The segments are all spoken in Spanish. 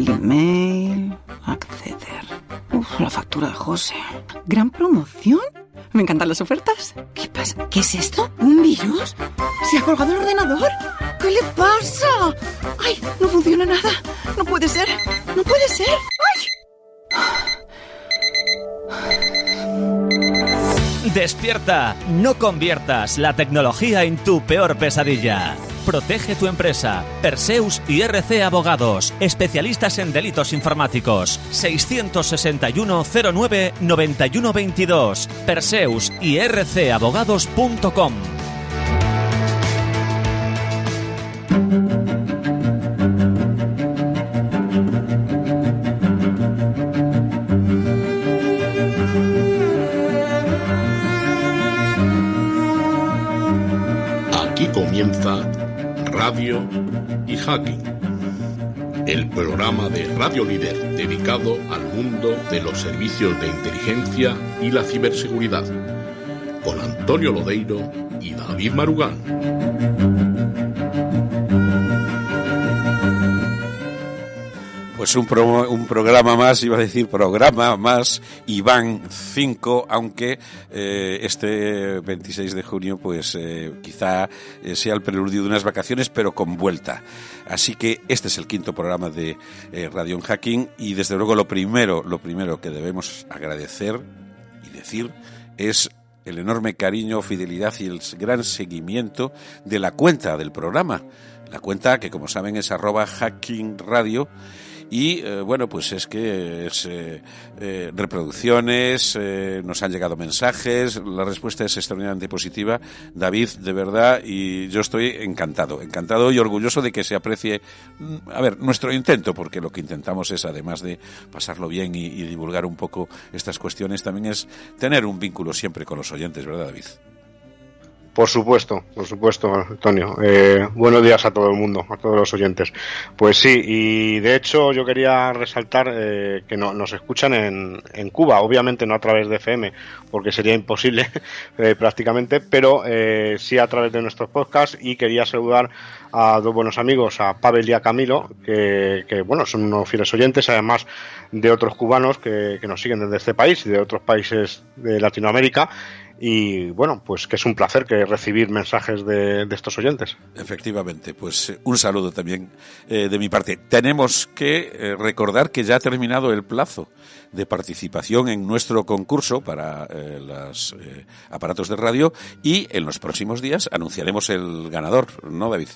Perfil de mail. Acceder. Uf, la factura de José. ¿Gran promoción? Me encantan las ofertas. ¿Qué pasa? ¿Qué es esto? ¿Un virus? ¿Se ha colgado el ordenador? ¿Qué le pasa? ¡Ay! No funciona nada. No puede ser. No puede ser. ¡Ay! Despierta, no conviertas la tecnología en tu peor pesadilla. Protege tu empresa. Perseus y RC Abogados, especialistas en delitos informáticos. 661 09 91 22. Perseus y rcabogados.com. El programa de Radio Líder dedicado al mundo de los servicios de inteligencia y la ciberseguridad, con Antonio Lodeiro y David Marugán. Pues un, pro- un programa más, iba a decir programa más, Iván 5, aunque eh, este 26 de junio pues eh, quizá eh, sea el preludio de unas vacaciones, pero con vuelta. Así que este es el quinto programa de Radio en Hacking y desde luego lo primero, lo primero que debemos agradecer y decir es el enorme cariño, fidelidad y el gran seguimiento de la cuenta del programa. La cuenta que como saben es arroba hacking radio y eh, bueno, pues es que es eh, eh, reproducciones, eh, nos han llegado mensajes, la respuesta es extraordinariamente positiva. David, de verdad, y yo estoy encantado, encantado y orgulloso de que se aprecie, mm, a ver, nuestro intento, porque lo que intentamos es, además de pasarlo bien y, y divulgar un poco estas cuestiones, también es tener un vínculo siempre con los oyentes, ¿verdad, David? Por supuesto, por supuesto, Antonio. Eh, buenos días a todo el mundo, a todos los oyentes. Pues sí, y de hecho yo quería resaltar eh, que no- nos escuchan en, en Cuba, obviamente no a través de FM, porque sería imposible eh, prácticamente, pero eh, sí a través de nuestros podcasts y quería saludar a dos buenos amigos, a Pavel y a Camilo, que, que, bueno, son unos fieles oyentes, además de otros cubanos que, que nos siguen desde este país y de otros países de Latinoamérica. Y bueno, pues que es un placer que recibir mensajes de, de estos oyentes. Efectivamente, pues eh, un saludo también eh, de mi parte. Tenemos que eh, recordar que ya ha terminado el plazo de participación en nuestro concurso para eh, los aparatos de radio y en los próximos días anunciaremos el ganador, ¿no, David?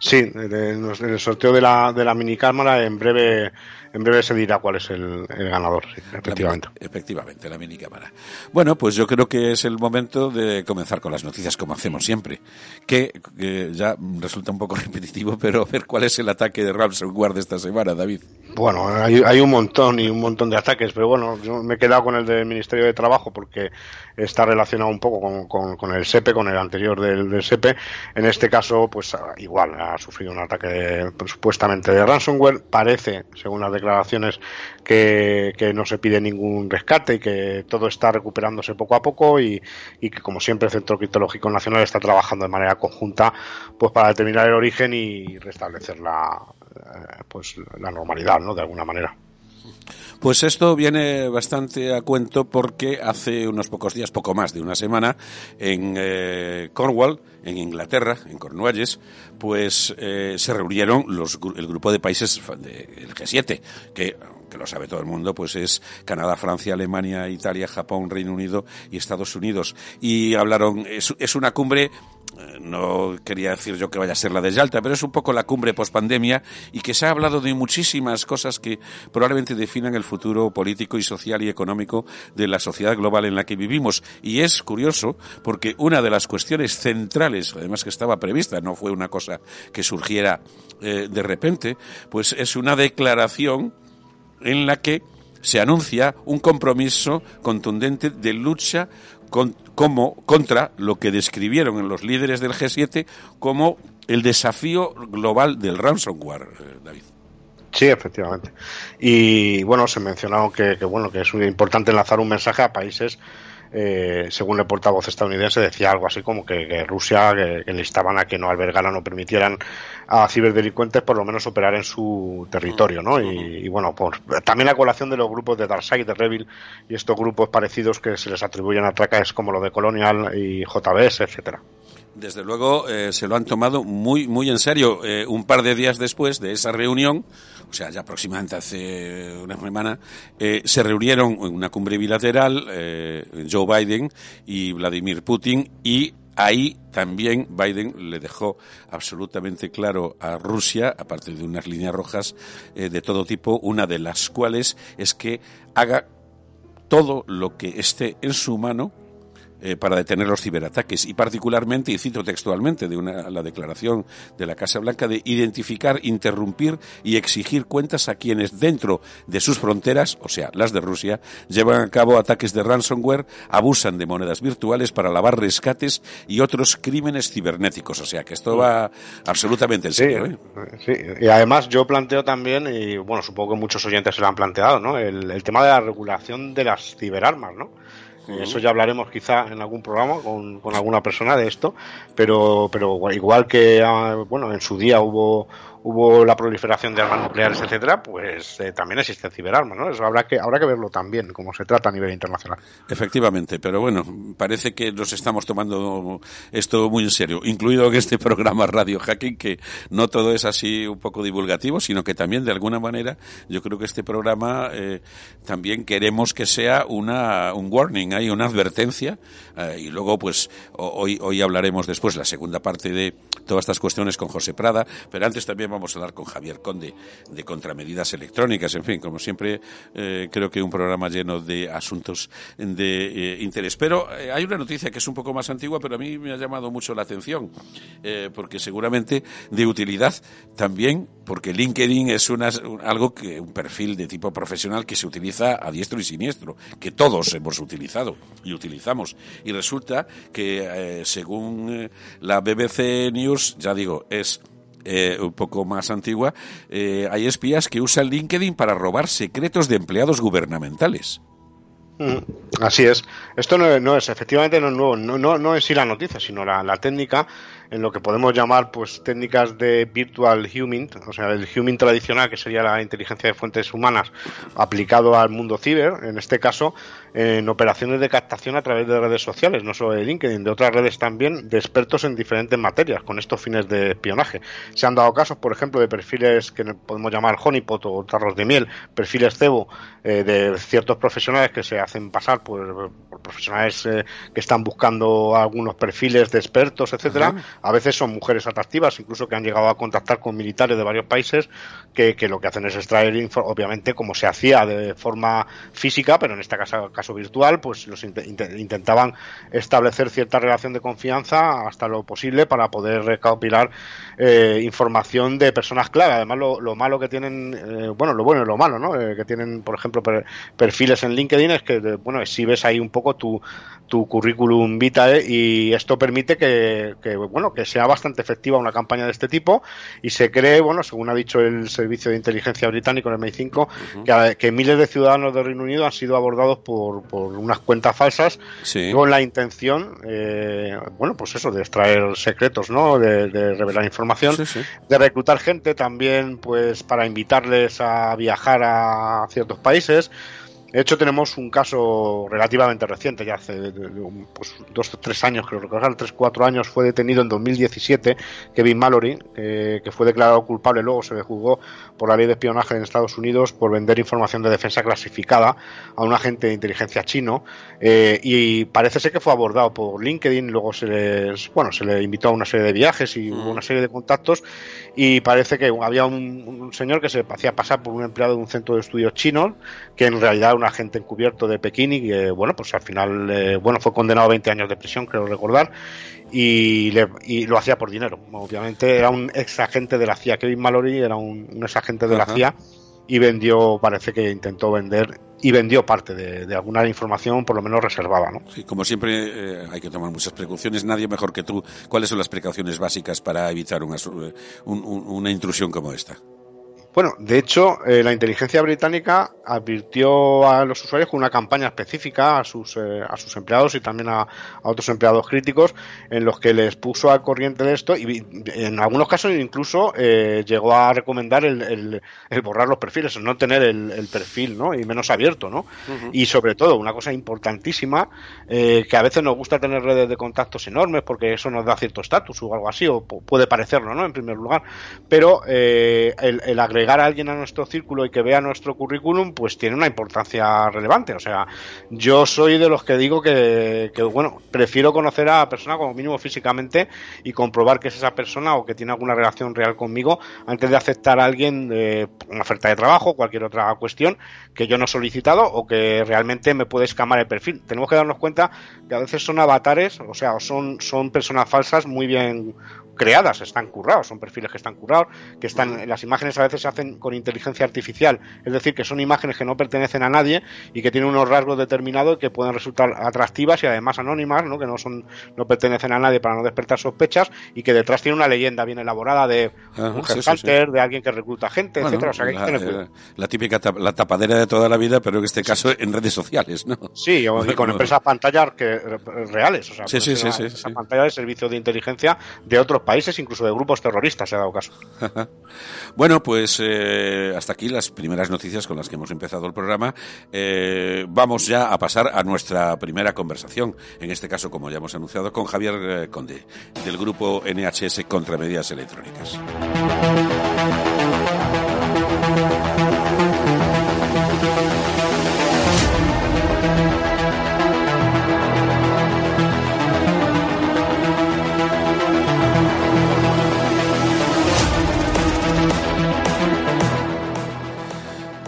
Sí, en el sorteo de la, de la minicámara en breve, en breve se dirá cuál es el, el ganador, sí, efectivamente. La efectivamente, la minicámara. Bueno, pues yo creo que es el momento de comenzar con las noticias como hacemos siempre, que, que ya resulta un poco repetitivo, pero a ver cuál es el ataque de de esta semana, David. Bueno, hay, hay un montón y un montón de ataques, pero bueno, yo me he quedado con el del Ministerio de Trabajo porque está relacionado un poco con, con- el SEPE, con el anterior del, SEPE. En este caso, pues igual ha sufrido un ataque de- pues, supuestamente de ransomware. Parece, según las declaraciones, que, que no se pide ningún rescate y que todo está recuperándose poco a poco y, y que, como siempre, el Centro Criptológico Nacional está trabajando de manera conjunta pues para determinar el origen y restablecer la, eh, pues, la normalidad, ¿no? De alguna manera. Pues esto viene bastante a cuento porque hace unos pocos días, poco más de una semana, en eh, Cornwall, en Inglaterra, en Cornualles, pues eh, se reunieron los, el grupo de países del G7, que lo sabe todo el mundo, pues es Canadá, Francia, Alemania, Italia, Japón, Reino Unido y Estados Unidos. Y hablaron, es, una cumbre no quería decir yo que vaya a ser la de Yalta, pero es un poco la cumbre pospandemia y que se ha hablado de muchísimas cosas que probablemente definan el futuro político y social y económico de la sociedad global en la que vivimos. Y es curioso porque una de las cuestiones centrales, además que estaba prevista, no fue una cosa que surgiera eh, de repente, pues es una declaración en la que se anuncia un compromiso contundente de lucha con- como, contra lo que describieron en los líderes del G7 como el desafío global del ransomware, eh, David. Sí, efectivamente. Y bueno, se mencionó que, que, bueno que es importante enlazar un mensaje a países eh, según el portavoz estadounidense, decía algo así como que, Rusia que, le estaban a que no albergaran o permitieran a ciberdelincuentes por lo menos operar en su territorio, ¿no? Y, bueno, por, también la colación de los grupos de Darkseid, de Revil y estos grupos parecidos que se les atribuyen atraques como lo de Colonial y JBS, etcétera. Desde luego eh, se lo han tomado muy muy en serio. Eh, un par de días después de esa reunión, o sea, ya aproximadamente hace una semana, eh, se reunieron en una cumbre bilateral Joe Biden y Vladimir Putin y ahí también Biden le dejó absolutamente claro a Rusia, aparte de unas líneas rojas de todo tipo, una de las cuales es que haga todo lo que esté en su mano eh, para detener los ciberataques y particularmente, y cito textualmente de una, la declaración de la Casa Blanca, de identificar, interrumpir y exigir cuentas a quienes dentro de sus fronteras, o sea, las de Rusia, llevan a cabo ataques de ransomware, abusan de monedas virtuales para lavar rescates y otros crímenes cibernéticos. O sea, que esto va absolutamente en serio. ¿eh? Sí, y además yo planteo también, y bueno, supongo que muchos oyentes se lo han planteado, ¿no? El, el tema de la regulación de las ciberarmas, ¿no? Eso ya hablaremos quizá en algún programa con, con alguna persona de esto, pero, pero igual que ah, bueno en su día hubo hubo la proliferación de armas nucleares, etcétera, pues eh, también existen ciberarmas, ¿no? Eso habrá que habrá que verlo también, cómo se trata a nivel internacional. Efectivamente, pero bueno, parece que nos estamos tomando esto muy en serio, incluido en este programa Radio Hacking, que no todo es así un poco divulgativo, sino que también de alguna manera yo creo que este programa eh, también queremos que sea una un warning, hay una advertencia eh, y luego pues hoy hoy hablaremos después la segunda parte de todas estas cuestiones con José Prada, pero antes también vamos a hablar con Javier Conde de contramedidas electrónicas, en fin, como siempre, eh, creo que un programa lleno de asuntos de eh, interés. Pero eh, hay una noticia que es un poco más antigua, pero a mí me ha llamado mucho la atención, porque seguramente de utilidad también, porque LinkedIn es una, algo que, un perfil de tipo profesional que se utiliza a diestro y siniestro, que todos hemos utilizado y utilizamos. Y resulta que, según la BBC News, ya digo, es eh, un poco más antigua, eh, hay espías que usan LinkedIn para robar secretos de empleados gubernamentales. Mm, así es. Esto no, es, efectivamente, no es nuevo. No, no, no es sí la noticia, sino la, la técnica en lo que podemos llamar pues técnicas de virtual huming, o sea, el huming tradicional que sería la inteligencia de fuentes humanas aplicado al mundo ciber, en este caso en operaciones de captación a través de redes sociales, no solo de LinkedIn, de otras redes también, de expertos en diferentes materias con estos fines de espionaje. Se han dado casos, por ejemplo, de perfiles que podemos llamar honeypot o tarros de miel, perfiles cebo eh, de ciertos profesionales que se hacen pasar por, profesionales eh, que están buscando algunos perfiles de expertos, etcétera, a veces son mujeres atractivas, incluso que han llegado a contactar con militares de varios países que, lo que hacen es extraer, obviamente, como se hacía de forma física, pero en este caso, caso virtual, pues los intentaban establecer cierta relación de confianza hasta lo posible para poder recopilar eh, información de personas clave. Además, lo, malo que tienen, eh, bueno, lo bueno y lo malo, ¿no? Eh, que tienen, por ejemplo, perfiles en LinkedIn es que, bueno, si ves ahí un poco tu, tu currículum vitae y esto permite que, bueno que sea bastante efectiva una campaña de este tipo y se cree bueno según ha dicho el servicio de inteligencia británico el MI5 que, miles de ciudadanos del Reino Unido han sido abordados por, por unas cuentas falsas con la intención eh, bueno pues eso de extraer secretos no de, revelar información de reclutar gente también pues para invitarles a viajar a ciertos países de hecho, tenemos un caso relativamente reciente, ya hace pues, dos o tres años, creo recordar, tres cuatro años, fue detenido en 2017 Kevin Mallory, que fue declarado culpable, luego se le juzgó por la ley de espionaje en Estados Unidos por vender información de defensa clasificada a un agente de inteligencia chino, eh, y parece ser que fue abordado por LinkedIn, luego se le, bueno, se le invitó a una serie de viajes y hubo una serie de contactos, y parece que había un, señor que se hacía pasar por un empleado de un centro de estudios chino, que en realidad un agente encubierto de Pekín y que, bueno, pues al final, eh, bueno, fue condenado a 20 años de prisión, creo recordar, y, lo hacía por dinero. Obviamente era un ex agente de la CIA, Kevin Mallory era un, ex agente de la CIA y vendió, parece que intentó vender y vendió parte de, alguna información, por lo menos reservada. ¿no? Sí, como siempre, eh, hay que tomar muchas precauciones. Nadie mejor que tú. ¿Cuáles son las precauciones básicas para evitar una, una intrusión como esta? Bueno, de hecho, eh, la inteligencia británica advirtió a los usuarios con una campaña específica a sus, eh, a sus empleados y también a, otros empleados críticos en los que les puso al corriente de esto y en algunos casos incluso eh, llegó a recomendar el, borrar los perfiles, no tener el, perfil ¿no? y menos abierto. ¿no? Y sobre todo, una cosa importantísima, que a veces nos gusta tener redes de contactos enormes porque eso nos da cierto estatus o algo así, o puede parecerlo ¿no? en primer lugar, pero el, el agregar llegar a alguien a nuestro círculo y que vea nuestro currículum, pues tiene una importancia relevante. O sea, yo soy de los que digo que, bueno, prefiero conocer a la persona como mínimo físicamente y comprobar que es esa persona o que tiene alguna relación real conmigo antes de aceptar a alguien de una oferta de trabajo cualquier otra cuestión que yo no he solicitado o que realmente me puede escamar el perfil. Tenemos que darnos cuenta que a veces son avatares, o sea, son, son personas falsas muy bien creadas, están currados, son perfiles que están currados, que están, las imágenes a veces se hacen con inteligencia artificial, es decir, que son imágenes que no pertenecen a nadie y que tienen unos rasgos determinados que pueden resultar atractivas y además anónimas, ¿no? que no son, no pertenecen a nadie para no despertar sospechas y que detrás tiene una leyenda bien elaborada de un headhunter, de alguien que recluta gente, etcétera. O sea, que la, eh, la, típica la tapadera de toda la vida, pero en este caso en redes sociales, ¿no? Sí, y con empresas pantallas que, reales, o sea, sí, sí, sí, pantalla de servicios de inteligencia de otros países, incluso de grupos terroristas, se ha dado caso. bueno, pues eh, hasta aquí las primeras noticias con las que hemos empezado el programa. Eh, vamos ya a pasar a nuestra primera conversación, en este caso, como ya hemos anunciado, con Javier eh, Conde, del grupo NHS Contra Medidas Electrónicas.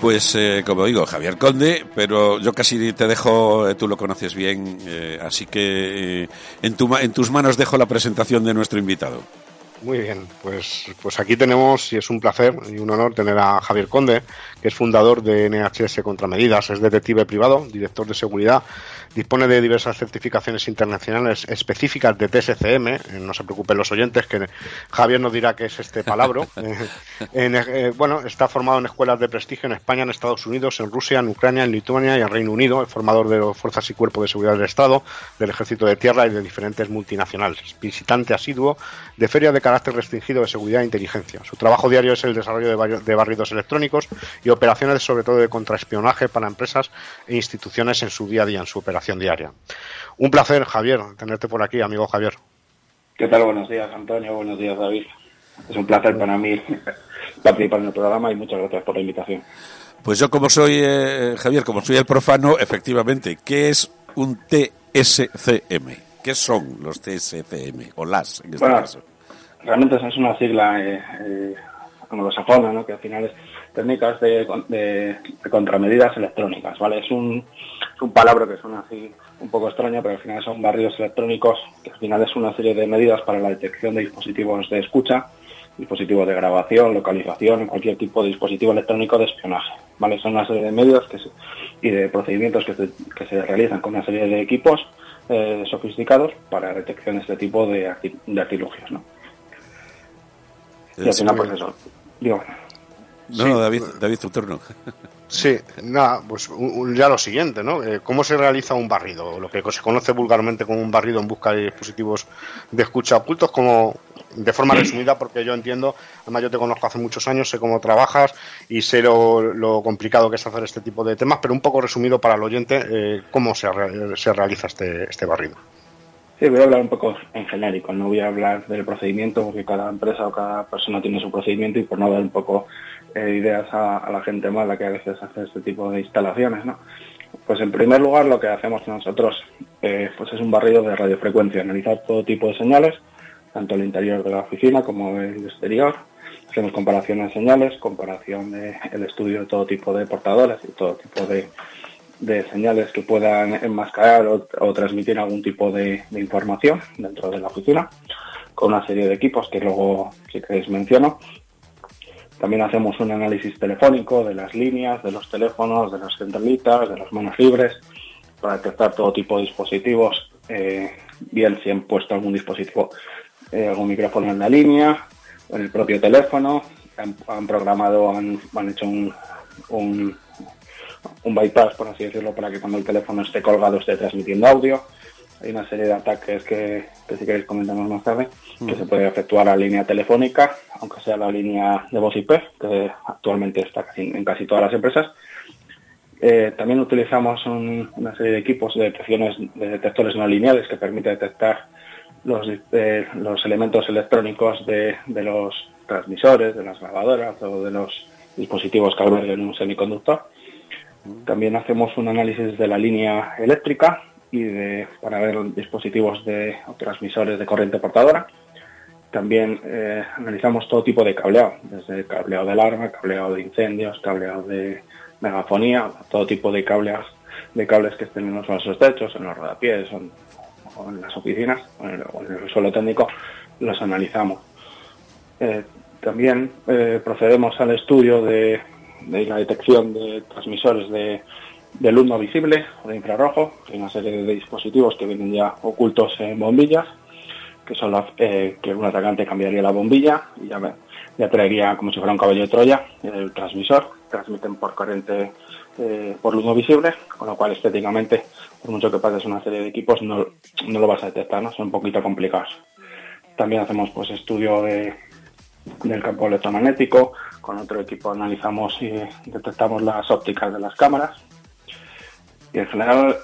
Pues eh, como digo, Javier Conde, pero yo casi te dejo, eh, tú lo conoces bien, eh, así que en, tu, en tus manos dejo la presentación de nuestro invitado. Muy bien, pues, pues aquí tenemos, y es un placer y un honor tener a Javier Conde, que es fundador de NHS Contramedidas, es detective privado, director de seguridad Dispone de diversas certificaciones internacionales específicas de TSCM. Eh, no se preocupen los oyentes, que Javier nos dirá qué es este palabra. Eh, eh, bueno, está formado en escuelas de prestigio en España, en Estados Unidos, en Rusia, en Ucrania, en Lituania y en Reino Unido. Es formador de las fuerzas y cuerpos de seguridad del Estado, del Ejército de Tierra y de diferentes multinacionales. Visitante asiduo de ferias de carácter restringido de seguridad e inteligencia. Su trabajo diario es el desarrollo de barridos electrónicos y operaciones, sobre todo de contraespionaje para empresas e instituciones en su día a día, en su operación diaria. Un placer, Javier, tenerte por aquí, amigo Javier. ¿Qué tal? Buenos días, Antonio. Buenos días, David. Es un placer para mí participar en el programa y muchas gracias por la invitación. Pues yo como soy, eh, Javier, como soy el profano, efectivamente, ¿qué es un TSCM? ¿Qué son los TSCM o las en este caso? Realmente es una sigla eh, eh, anglosajona, ¿no? que al final es técnicas de, contramedidas electrónicas, ¿vale? Es un, un palabra que suena así un poco extraño, pero al final son barridos electrónicos, que al final es una serie de medidas para la detección de dispositivos de escucha, dispositivos de grabación, localización, cualquier tipo de dispositivo electrónico de espionaje, ¿vale? Son una serie de medios y de procedimientos que se, que se realizan con una serie de equipos eh, sofisticados para detección de este tipo de, de artilugios, ¿no? Y al final, pues eso. Digo, no, no, David, David, tu turno. Sí, nada, pues ya lo siguiente, ¿no? Eh, ¿Cómo se realiza un barrido? Lo que se conoce vulgarmente como un barrido en busca de dispositivos de escucha ocultos, como de forma resumida, porque yo entiendo, además yo te conozco hace muchos años, sé cómo trabajas y sé lo, complicado que es hacer este tipo de temas, pero un poco resumido para el oyente, eh, ¿cómo se, se realiza este, este barrido? Sí, voy a hablar un poco en genérico, no voy a hablar del procedimiento porque cada empresa o cada persona tiene su procedimiento y por no dar un poco eh, ideas a, la gente mala que a veces hace este tipo de instalaciones, ¿no? Pues en primer lugar lo que hacemos nosotros eh, pues es un barrido de radiofrecuencia, analizar todo tipo de señales, tanto el interior de la oficina como el exterior. Hacemos comparación de señales, comparación de el estudio de todo tipo de portadores y todo tipo de, de señales que puedan enmascarar o, transmitir algún tipo de, información dentro de la oficina, con una serie de equipos que luego, si queréis, menciono. También hacemos un análisis telefónico de las líneas, de los teléfonos, de las centralitas, de las manos libres, para detectar todo tipo de dispositivos, eh, bien si han puesto algún dispositivo, eh, algún micrófono en la línea, en el propio teléfono, han, programado, han, han hecho un, un, un bypass, por así decirlo, para que cuando el teléfono esté colgado esté transmitiendo audio. Hay una serie de ataques que, si queréis comentamos más tarde, que se puede efectuar a línea telefónica, aunque sea la línea de voz IP, que actualmente está en casi todas las empresas. Eh, también utilizamos una serie de equipos de detecciones de detectores no lineales que permite detectar los, eh, los elementos electrónicos de, de, los transmisores, de las grabadoras o de los dispositivos que alberguen un semiconductor. También hacemos un análisis de la línea eléctrica y de, para ver dispositivos de transmisores de corriente portadora. También eh, analizamos todo tipo de cableado, desde cableado de alarma, cableado de incendios, cableado de megafonía, todo tipo de cables, de cables que estén en los falsos techos, en los rodapiés o en, las oficinas o en, el, suelo técnico, los analizamos. Eh, también eh, procedemos al estudio de, de la detección de transmisores de luz no visible o de infrarrojo, hay una serie de dispositivos que vienen ya ocultos en bombillas, que son eh, que un atacante cambiaría la bombilla y ya, ya traería como si fuera un caballo de Troya el transmisor, transmiten por corriente eh, por luz no visible, con lo cual estéticamente, por mucho que pases una serie de equipos, no, no lo vas a detectar, ¿no? son un poquito complicados. También hacemos pues estudio de, del campo electromagnético, con otro equipo analizamos y detectamos las ópticas de las cámaras, y en general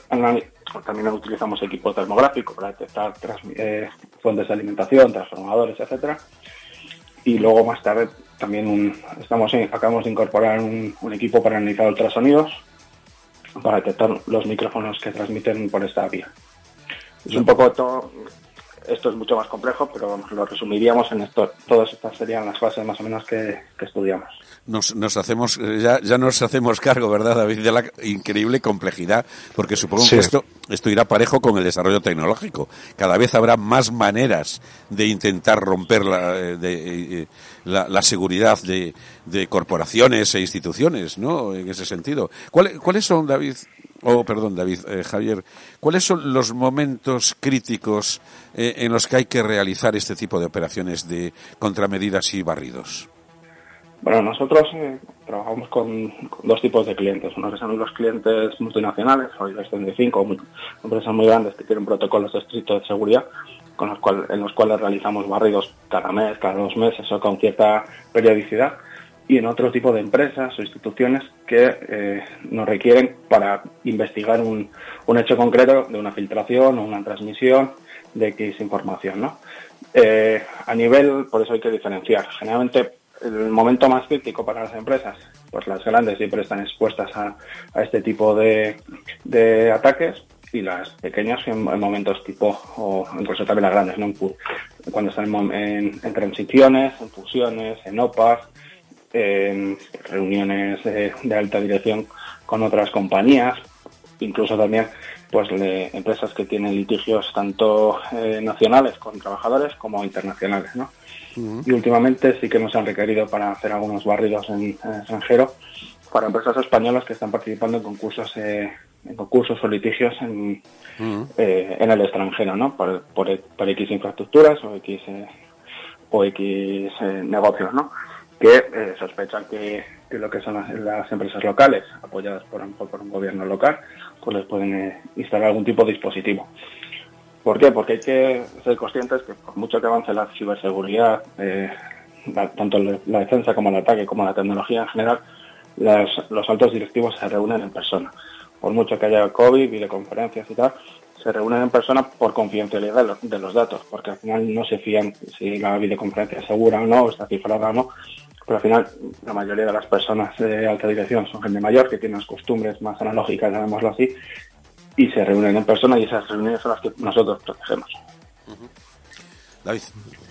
también utilizamos equipo termográfico para detectar eh, fuentes de alimentación, transformadores, etcétera. Y luego más tarde también estamos acabamos de incorporar un, equipo para analizar ultrasonidos para detectar los micrófonos que transmiten por esta vía. Es un poco todo, esto es mucho más complejo, pero lo resumiríamos en esto. Todas estas serían las fases más o menos que, estudiamos. Nos, nos hacemos, eh, ya, ya nos hacemos cargo, ¿verdad, David, de la increíble complejidad? Porque supongo que esto, esto irá parejo con el desarrollo tecnológico. Cada vez habrá más maneras de intentar romper la, eh, de, eh, la, seguridad de, de, corporaciones e instituciones, ¿no? En ese sentido. ¿Cuáles son, David, oh, perdón, David, eh, Javier, ¿cuáles son los momentos críticos eh, en los que hay que realizar este tipo de operaciones de contramedidas y barridos? Bueno, nosotros eh, trabajamos con, dos tipos de clientes. Uno que son los clientes multinacionales, hoy los 35, empresas muy grandes que tienen protocolos estrictos de seguridad, con los cuales, en los cuales realizamos barridos cada mes, cada dos meses o con cierta periodicidad y en otro tipo de empresas o instituciones que eh, nos requieren para investigar un, un, hecho concreto de una filtración o una transmisión de X información. ¿no? Eh, a nivel, por eso hay que diferenciar. Generalmente el momento más crítico para las empresas, pues las grandes siempre están expuestas a, a este tipo de, de, ataques y las pequeñas en, momentos tipo, o incluso también las grandes, ¿no? cuando están en, en transiciones, en fusiones, en OPAs, en reuniones de, alta dirección con otras compañías, incluso también pues empresas que tienen litigios tanto eh, nacionales con trabajadores como internacionales, ¿no? Y últimamente sí que nos han requerido para hacer algunos barridos en, extranjero para empresas españolas que están participando en concursos eh, en concursos o litigios en, eh, en el extranjero, ¿no? Por, por, X infraestructuras o X o X negocios, ¿no? Que eh, sospechan que, lo que son las, empresas locales, apoyadas por, un gobierno local, pues les pueden eh, instalar algún tipo de dispositivo. ¿Por qué? Porque hay que ser conscientes que por mucho que avance la ciberseguridad, eh, tanto la defensa como el ataque, como la tecnología en general, los altos directivos se reúnen en persona. Por mucho que haya COVID, videoconferencias y tal, se reúnen en persona por confidencialidad de los, datos, porque al final no se fían si la videoconferencia es segura o no, está cifrada o no, pero al final la mayoría de las personas de alta dirección son gente mayor que tiene las costumbres más analógicas, llamémoslo así, y se reúnen en persona y esas reuniones son las que nosotros protegemos. David.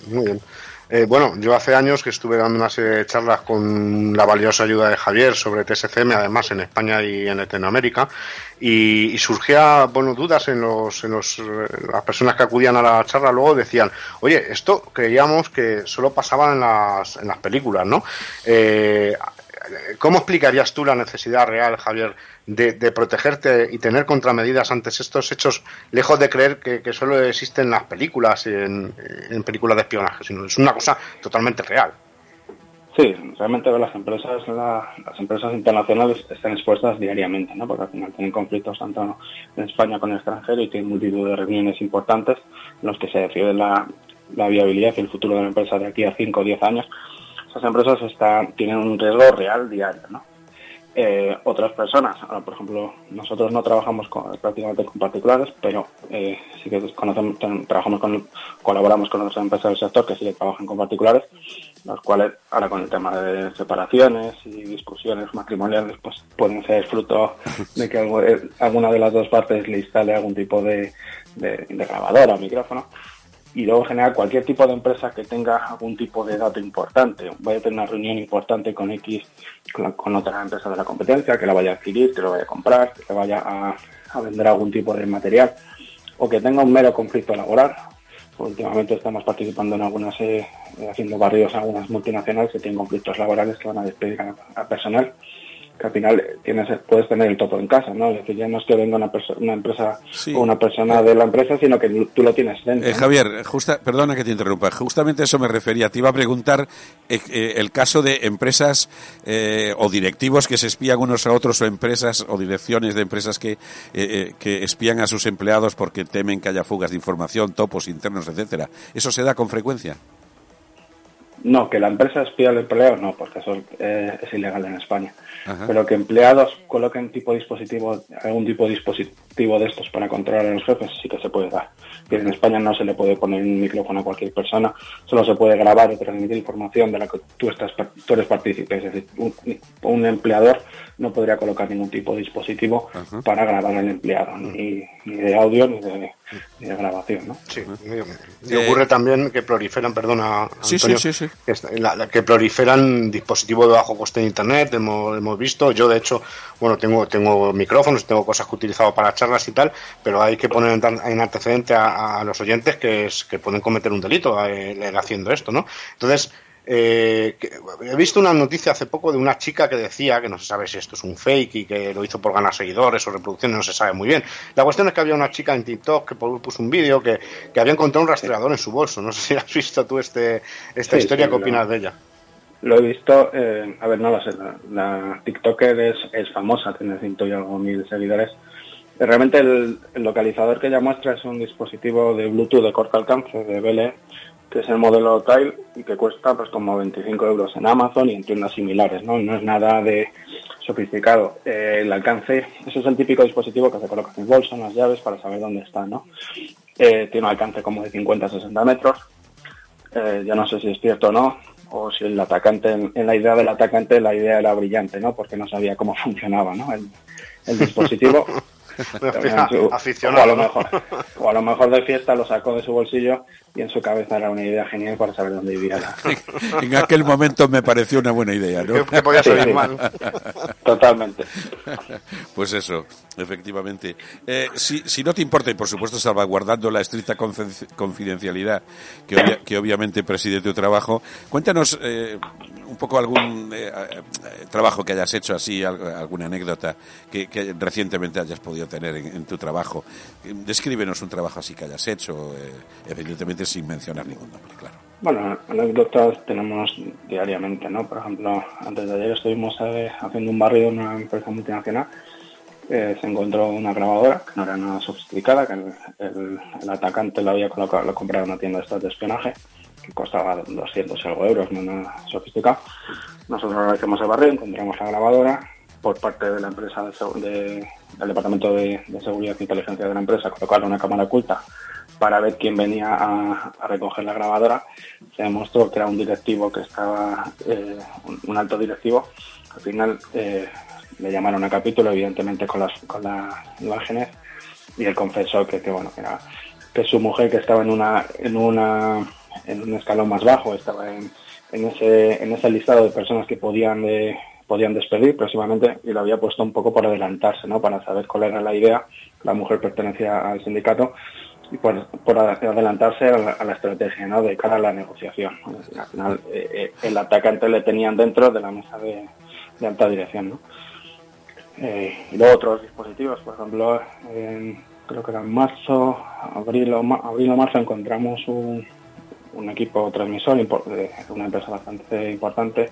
Muy bien. Eh, bueno, yo hace años que estuve dando unas charlas con la valiosa ayuda de Javier sobre TSCM, además en España y en Latinoamérica, y, surgía, bueno, dudas en los, en los, las personas que acudían a la charla, luego decían, oye, esto creíamos que solo pasaba en las, en las películas, ¿no? Eh, ¿Cómo explicarías tú la necesidad real, Javier, de, protegerte y tener contramedidas ante estos hechos, lejos de creer que, solo existen en las películas, en, en películas de espionaje, sino es una cosa totalmente real. Sí, realmente las empresas, las empresas internacionales están expuestas diariamente, ¿no? Porque al final tienen conflictos tanto en España con el extranjero y tienen multitud de reuniones importantes en los que se decide la, la viabilidad y el futuro de la empresa de aquí a 5 o 10 años. Esas empresas están, tienen un riesgo real diario, ¿no? Eh, otras personas. por ejemplo, nosotros no trabajamos prácticamente con particulares, pero eh, sí que conocemos, trabajamos con, colaboramos con otras empresas del sector que sí que trabajan con particulares, los cuales ahora con el tema de separaciones y discusiones matrimoniales, pues pueden ser fruto de que eh, alguna de las dos partes le instale algún tipo de, de grabadora o micrófono y luego generar cualquier tipo de empresa que tenga algún tipo de dato importante. Vaya a tener una reunión importante con X, con, otra empresa de la competencia, que la vaya a adquirir, que lo vaya a comprar, que vaya a, vender algún tipo de material, o que tenga un mero conflicto laboral. Últimamente estamos participando en algunas, eh, haciendo barrios a algunas multinacionales que tienen conflictos laborales que van a despedir a personal que al final tienes, puedes tener el todo en casa, ¿no? Es decir, ya no es que venga una, una empresa o una persona de la empresa, sino que tú lo tienes dentro. Eh, Javier, justa, perdona que te interrumpa, justamente eso me refería. Te iba a preguntar eh, eh, el caso de empresas o directivos que se espían unos a otros o empresas o direcciones de empresas que, que espían a sus empleados porque temen que haya fugas de información, topos internos, etcétera. ¿Eso se da con frecuencia? No, que la empresa espía al empleado, no, porque eso es ilegal en España pero que empleados coloquen tipo dispositivo, algún tipo dispositivo de estos para controlar a los jefes, sí que se puede dar. en España no se le puede poner un micrófono a cualquier persona, solo se puede grabar o transmitir información de la que tú, estás, tú eres partícipe. Es decir, un, empleador no podría colocar ningún tipo de dispositivo para grabar al empleado, ni, de audio ni de, grabación. ¿no? Sí, y ocurre también que proliferan, perdona, Antonio, que, que, proliferan dispositivos de bajo coste de Internet, hemos, hemos visto. Yo, de hecho, bueno, tengo, tengo micrófonos, tengo cosas que he utilizado para charlas y tal, pero hay que poner en antecedente a, los oyentes que, es, que pueden cometer un delito eh, haciendo esto, ¿no? Entonces, eh, he visto una noticia hace poco de una chica que decía que no se sabe si esto es un fake y que lo hizo por ganar seguidores o reproducciones, no se sabe muy bien. La cuestión es que había una chica en TikTok que puso un vídeo que, había encontrado un rastreador en su bolso. No sé si has visto tú este, esta historia, ¿qué opinas de ella? Lo he visto, eh, a ver, no lo sé, la, TikToker es, es, famosa, tiene ciento y algo mil seguidores. Realmente el, localizador que ella muestra es un dispositivo de Bluetooth de corto alcance, de BLE, que es el modelo Tile y que cuesta pues como 25 euros en Amazon y en tiendas similares, ¿no? No es nada de sofisticado. Eh, el alcance, eso es el típico dispositivo que se coloca en el bolso, en las llaves para saber dónde está, ¿no? Eh, tiene un alcance como de 50-60 metros. ya no sé si es cierto o no, o si el atacante, en, la idea del atacante la idea era brillante, ¿no? Porque no sabía cómo funcionaba, ¿no? El dispositivo. Aficionado. O a, lo mejor, o a lo mejor de fiesta lo sacó de su bolsillo y en su cabeza era una idea genial para saber dónde vivía. en aquel momento me pareció una buena idea, ¿no? Que podía salir mal. Totalmente. Pues eso, efectivamente. Eh, si, si, no te importa, y por supuesto salvaguardando la estricta confidencialidad que, que obviamente preside tu trabajo, cuéntanos eh, un poco algún eh, trabajo que hayas hecho así, alguna anécdota que, recientemente hayas podido tener en, tu trabajo. Descríbenos un trabajo así que hayas hecho, evidentemente sin mencionar ningún nombre, claro. Bueno, anécdotas tenemos diariamente, ¿no? Por ejemplo, antes de ayer estuvimos eh, haciendo un barrio de una empresa multinacional. Eh, se encontró una grabadora que no era nada sofisticada, que el, atacante la había colocado, lo comprado en una tienda de de espionaje, costaba 200 algo euros, no nada sofisticado. Nosotros realizamos el barrio, encontramos la grabadora por parte de la empresa del departamento de, seguridad e inteligencia de la empresa, colocarle una cámara oculta para ver quién venía a, recoger la grabadora. Se demostró que era un directivo que estaba, eh, un, alto directivo. Al final eh, le llamaron a capítulo, evidentemente con las, con las imágenes, y él confesó que, bueno, que su mujer que estaba en una, en una, en un escalón más bajo, estaba en, en ese, en ese listado de personas que podían de, podían despedir próximamente y lo había puesto un poco por adelantarse, ¿no? Para saber cuál era la idea. La mujer pertenecía al sindicato y por, por adelantarse a la, estrategia ¿no? de cara a la negociación. Al final, eh, eh, el atacante le tenían dentro de la mesa de, alta dirección. ¿no? Eh, y luego otros dispositivos, por ejemplo, creo que era en marzo, abril o, abril o marzo encontramos un, un equipo transmisor una empresa bastante importante,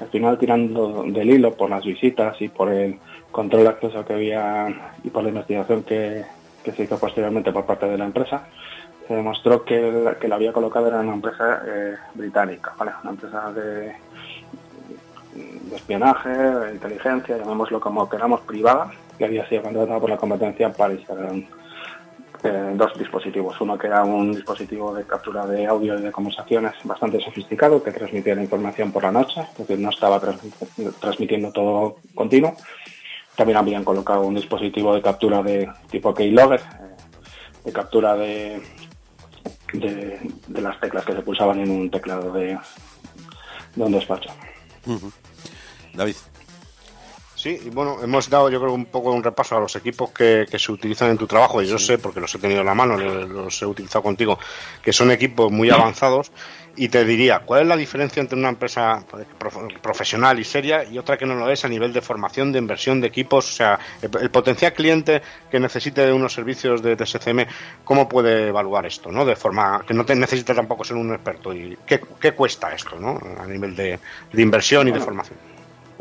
al final tirando del hilo por las visitas y por el control de acceso que había y por la investigación que, se hizo posteriormente por parte de la empresa, se demostró que, la, que había colocado era una empresa eh, británica, una empresa de, de espionaje, de inteligencia, llamémoslo como queramos, privada, que había sido contratada por la competencia para instalar dos dispositivos. Uno que era un dispositivo de captura de audio y de conversaciones bastante sofisticado que transmitía la información por la noche, porque no estaba transmitiendo todo continuo. También habían colocado un dispositivo de captura de tipo keylogger, eh, de captura de, de, las teclas que se pulsaban en un teclado de, de un despacho. David. Sí, y bueno, hemos dado yo creo un poco un repaso a los equipos que, se utilizan en tu trabajo, y yo sé, porque los he tenido en la mano, los he utilizado contigo, que son equipos muy avanzados, y te diría, ¿cuál es la diferencia entre una empresa profesional y seria y otra que no lo es a nivel de formación, de inversión de equipos? O sea, el, potencial cliente que necesite de unos servicios de TSCM, ¿cómo puede evaluar esto? ¿no? De forma que no te necesite tampoco ser un experto. ¿Y qué, cuesta esto ¿no? a nivel de, inversión y de formación?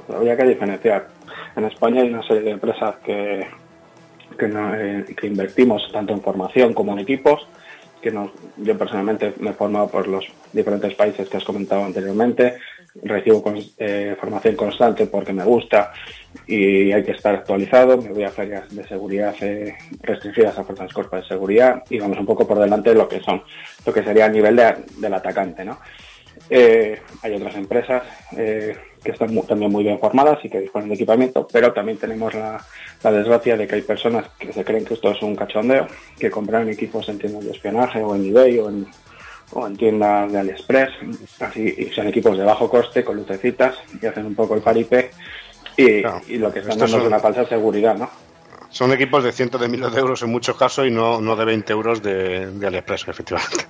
Habría que diferenciar en España hay una serie de empresas que, eh, que, invertimos tanto en formación como en equipos, que yo personalmente me he formado por los diferentes países que has comentado anteriormente, recibo eh, formación constante porque me gusta y hay que estar actualizado, me voy a ferias de seguridad eh, restringidas a fuerzas cuerpos de seguridad y vamos un poco por delante de lo que son, lo que sería a nivel del atacante, ¿no? hay otras empresas que están también muy bien formadas y que disponen de equipamiento, pero también tenemos la, desgracia de que hay personas que se creen que esto es un cachondeo, que compran equipos en tiendas de espionaje o en eBay o en, o en tiendas de AliExpress, así, y son equipos de bajo coste, con lucecitas, y hacen un poco el paripé, y, y lo que están dando es una falsa seguridad, ¿no? Son equipos de cientos de miles de euros en muchos casos y no, no de 20 euros de, de AliExpress, efectivamente.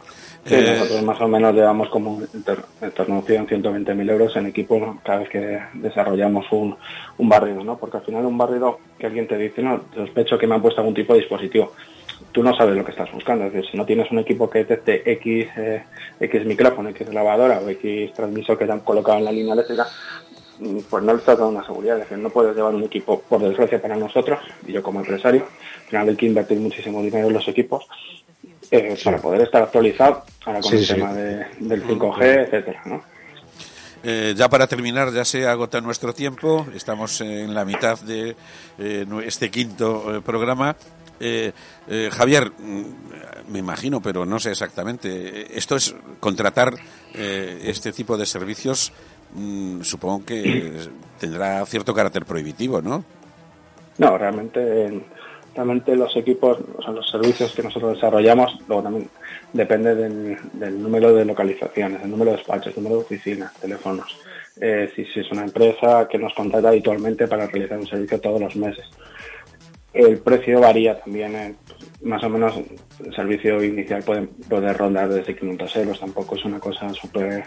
Sí, eh, nosotros más o menos llevamos como en torno a 120.000 euros en equipo cada vez que desarrollamos un, un barrido, ¿no? Porque al final un barrido que alguien te dice, no, sospecho que me han puesto algún tipo de dispositivo. Tú no sabes lo que estás buscando. Es decir, si no tienes un equipo que detecte X, eh, X micrófono, X lavadora o X transmisor que te han colocado en la línea eléctrica, pues no le estás dando una seguridad. Es decir, no puedes llevar un equipo, por desgracia para nosotros, y yo como empresario, al final hay que invertir muchísimo dinero en los equipos eh, para poder estar actualizado ahora con el tema del 5G, etcétera, ¿no? Eh, ya para terminar, ya se agota nuestro tiempo. Estamos en la mitad de eh, este quinto programa. Javier, mm, me imagino, pero no sé exactamente. Esto es contratar este tipo de servicios. Mm, supongo que tendrá cierto carácter prohibitivo, ¿no? No, realmente Realmente los equipos, o sea, los servicios que nosotros desarrollamos, luego también depende del, número de localizaciones, el número de despachos, el número de oficinas, teléfonos. Eh, si, es una empresa que nos contrata habitualmente para realizar un servicio todos los meses. El precio varía también, eh, más o menos el servicio inicial puede, puede rondar desde 500 euros, tampoco es una cosa súper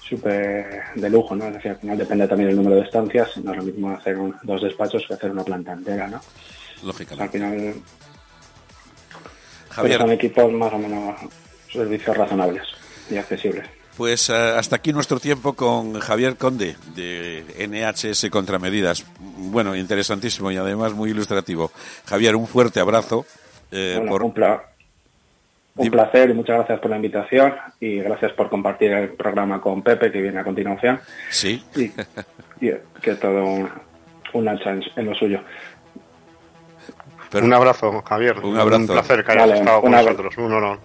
súper de lujo, ¿no? Es decir, al final depende también del número de estancias, no es lo mismo hacer dos despachos que hacer una planta entera, ¿no? lógicamente. Al final, Javier. son equipos más o menos servicios razonables y accesibles. Pues eh, hasta aquí nuestro tiempo con Javier Conde de NHS Contramedidas. Bueno, interesantísimo y además muy ilustrativo. Javier, un fuerte abrazo. Eh, por... un, un placer y muchas gracias por la invitación y gracias por compartir el programa con Pepe que viene a continuación. Sí. Y, que todo un, un en lo suyo un abrazo, Javier. Un abrazo. Un placer que hayas estado con nosotros. Un honor.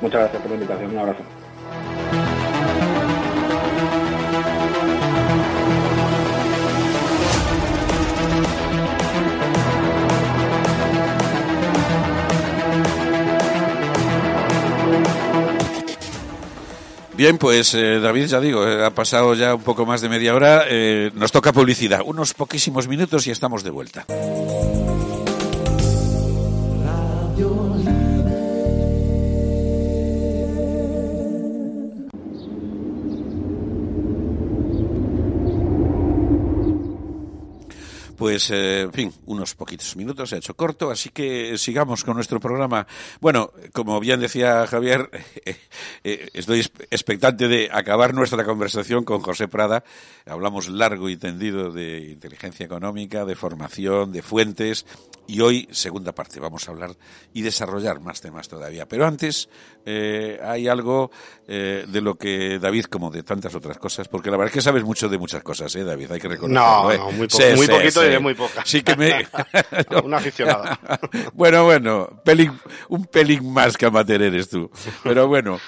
Muchas gracias por la invitación. Un abrazo. Bien, pues eh, David, ya digo, eh, ha pasado ya un poco más de media hora. Eh, nos toca publicidad. Unos poquísimos minutos y estamos de vuelta. Pues, eh, en fin, unos poquitos minutos, se ha hecho corto, así que sigamos con nuestro programa. Bueno, como bien decía Javier, eh, estoy expectante de acabar nuestra conversación con José Prada. Hablamos largo y tendido de inteligencia económica, de formación, de fuentes, y hoy, segunda parte, vamos a hablar y desarrollar más temas todavía. Pero antes, eh, hay algo de lo que David, como de tantas otras cosas, porque la verdad es que sabes mucho de muchas cosas, ¿eh, David? Hay que reconocerlo. No, ¿eh? no, muy, muy poquito muy poca. Sí que me... un aficionado. bueno, bueno, pelín, un pelín más que amateur eres tú. Pero bueno...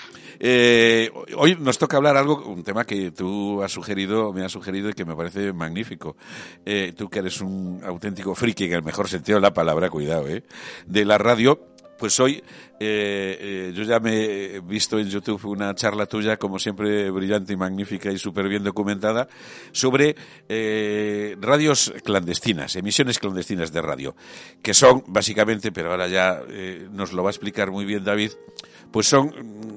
Eh, hoy nos toca hablar algo, un tema que tú has sugerido, me has sugerido y que me parece magnífico. Eh, tú que eres un auténtico friki, en el mejor sentido de la palabra, cuidado, ¿eh? De la radio, pues hoy eh, eh, yo ya me he visto en YouTube una charla tuya, como siempre, brillante y magnífica y súper bien documentada, sobre eh, radios clandestinas, emisiones clandestinas de radio, que son básicamente, pero ahora ya eh, nos lo va a explicar muy bien David, pues son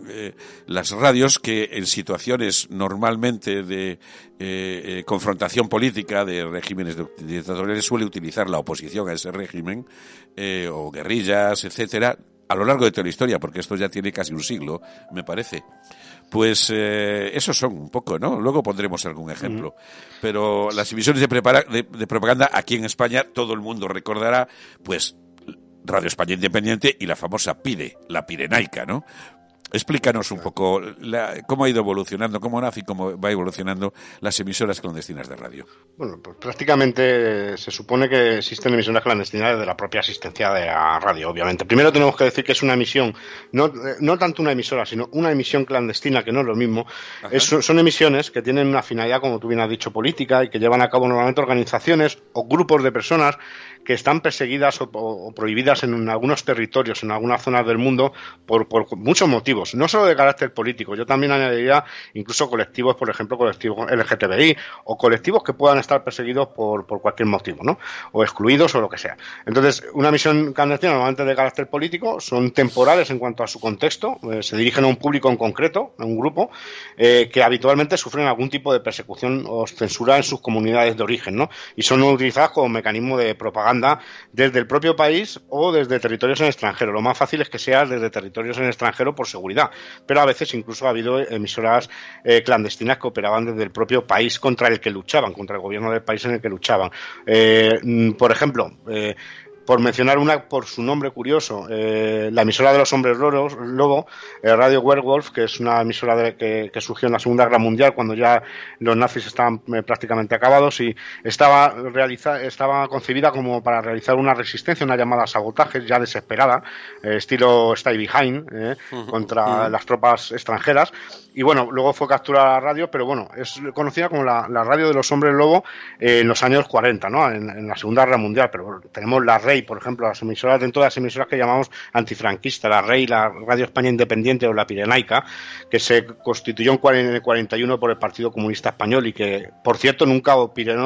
eh, las radios que en situaciones normalmente de eh, eh, confrontación política de regímenes dictatoriales suele utilizar la oposición a ese régimen eh, o guerrillas, etcétera, a lo largo de toda la historia, porque esto ya tiene casi un siglo, me parece. Pues eh, esos son un poco, ¿no? Luego pondremos algún ejemplo. Pero las emisiones de, prepara- de, de propaganda aquí en España, todo el mundo recordará, pues Radio España Independiente y la famosa PIDE, la Pirenaica, ¿no? Explícanos un poco la- cómo ha ido evolucionando, cómo nace y cómo va evolucionando las emisoras clandestinas de radio. Bueno, pues prácticamente se supone que existen emisiones clandestinas desde la propia existencia de la radio, obviamente. Primero tenemos que decir que es una emisión, no, eh, no tanto una emisora, sino una emisión clandestina, que no es lo mismo. Es- son emisiones que tienen una finalidad, como tú bien has dicho, política y que llevan a cabo normalmente organizaciones o grupos de personas que están perseguidas o, prohibidas en algunos territorios, en algunas zonas del mundo, por, muchos motivos, no solo de carácter político. Yo también añadiría incluso colectivos, por ejemplo, colectivos LGTBI o colectivos que puedan estar perseguidos por, por cualquier motivo, ¿no? O excluidos o lo que sea. Entonces, una misión clandestina normalmente de carácter político son temporales en cuanto a su contexto, eh, se dirigen a un público en concreto, a un grupo, eh, que habitualmente sufren algún tipo de persecución o censura en sus comunidades de origen, ¿no? Y son utilizadas como mecanismo de propaganda desde el propio país o desde territorios en extranjero. Lo más fácil es que sea desde territorios en extranjero por seguridad, pero a veces incluso ha habido emisoras eh, clandestinas que operaban desde el propio país contra el que luchaban, contra el gobierno del país en el que luchaban. Eh, mm, por ejemplo, eh, por mencionar una por su nombre curioso, eh, la emisora de los hombres loros, lobo, eh, Radio Werewolf, que es una emisora de- que, que surgió en la Segunda Guerra Mundial cuando ya los nazis estaban eh, prácticamente acabados y estaba, realiza, estaba concebida como para realizar una resistencia, una llamada a sabotaje ya desesperada, eh, estilo Stay Behind, eh, contra las tropas extranjeras. Y bueno, luego fue capturada la radio, pero bueno, es conocida como la, la radio de los hombres lobo eh, en los años 40, ¿no? En, en la Segunda Guerra Mundial. Pero bueno, tenemos la Rey, por ejemplo, las emisoras, dentro de las emisoras que llamamos antifranquistas, la Rey, la Radio España Independiente o la Pirenaica, que se constituyó en el 41 por el Partido Comunista Español y que, por cierto, nunca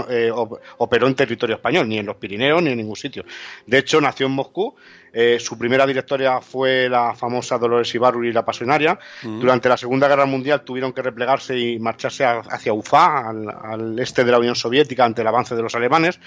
eh, op- operó en territorio español, ni en los Pirineos ni en ningún sitio. De hecho, nació en Moscú. eh, su primera directoria fue la famosa Dolores Ibarruri y la Pasionaria. Durante la Segunda Guerra Mundial tuvieron que replegarse y marcharse a- hacia Ufa, al, al este de la Unión Soviética, ante el avance de los alemanes.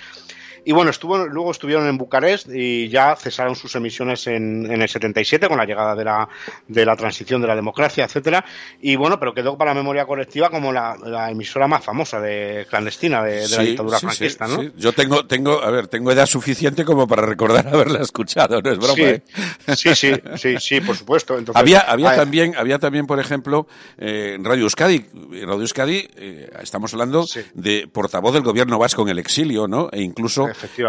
Y bueno, estuvo, luego estuvieron en Bucarest y ya cesaron sus emisiones en, en el 77 con la llegada de la, de la transición de la democracia, etcétera. Y bueno, pero quedó para la memoria colectiva como la, la emisora más famosa de clandestina de, de la dictadura sí, franquista, sí, ¿no? Yo tengo, tengo, a ver, tengo edad suficiente como para recordar haberla escuchado, no es broma. Sí, ¿eh? sí, sí, sí, sí, por supuesto. Entonces, Había, había también, había también, por ejemplo, eh, en Radio Euskadi, Radio Euskadi, eh, estamos hablando de portavoz del gobierno vasco en el exilio, ¿no? E incluso.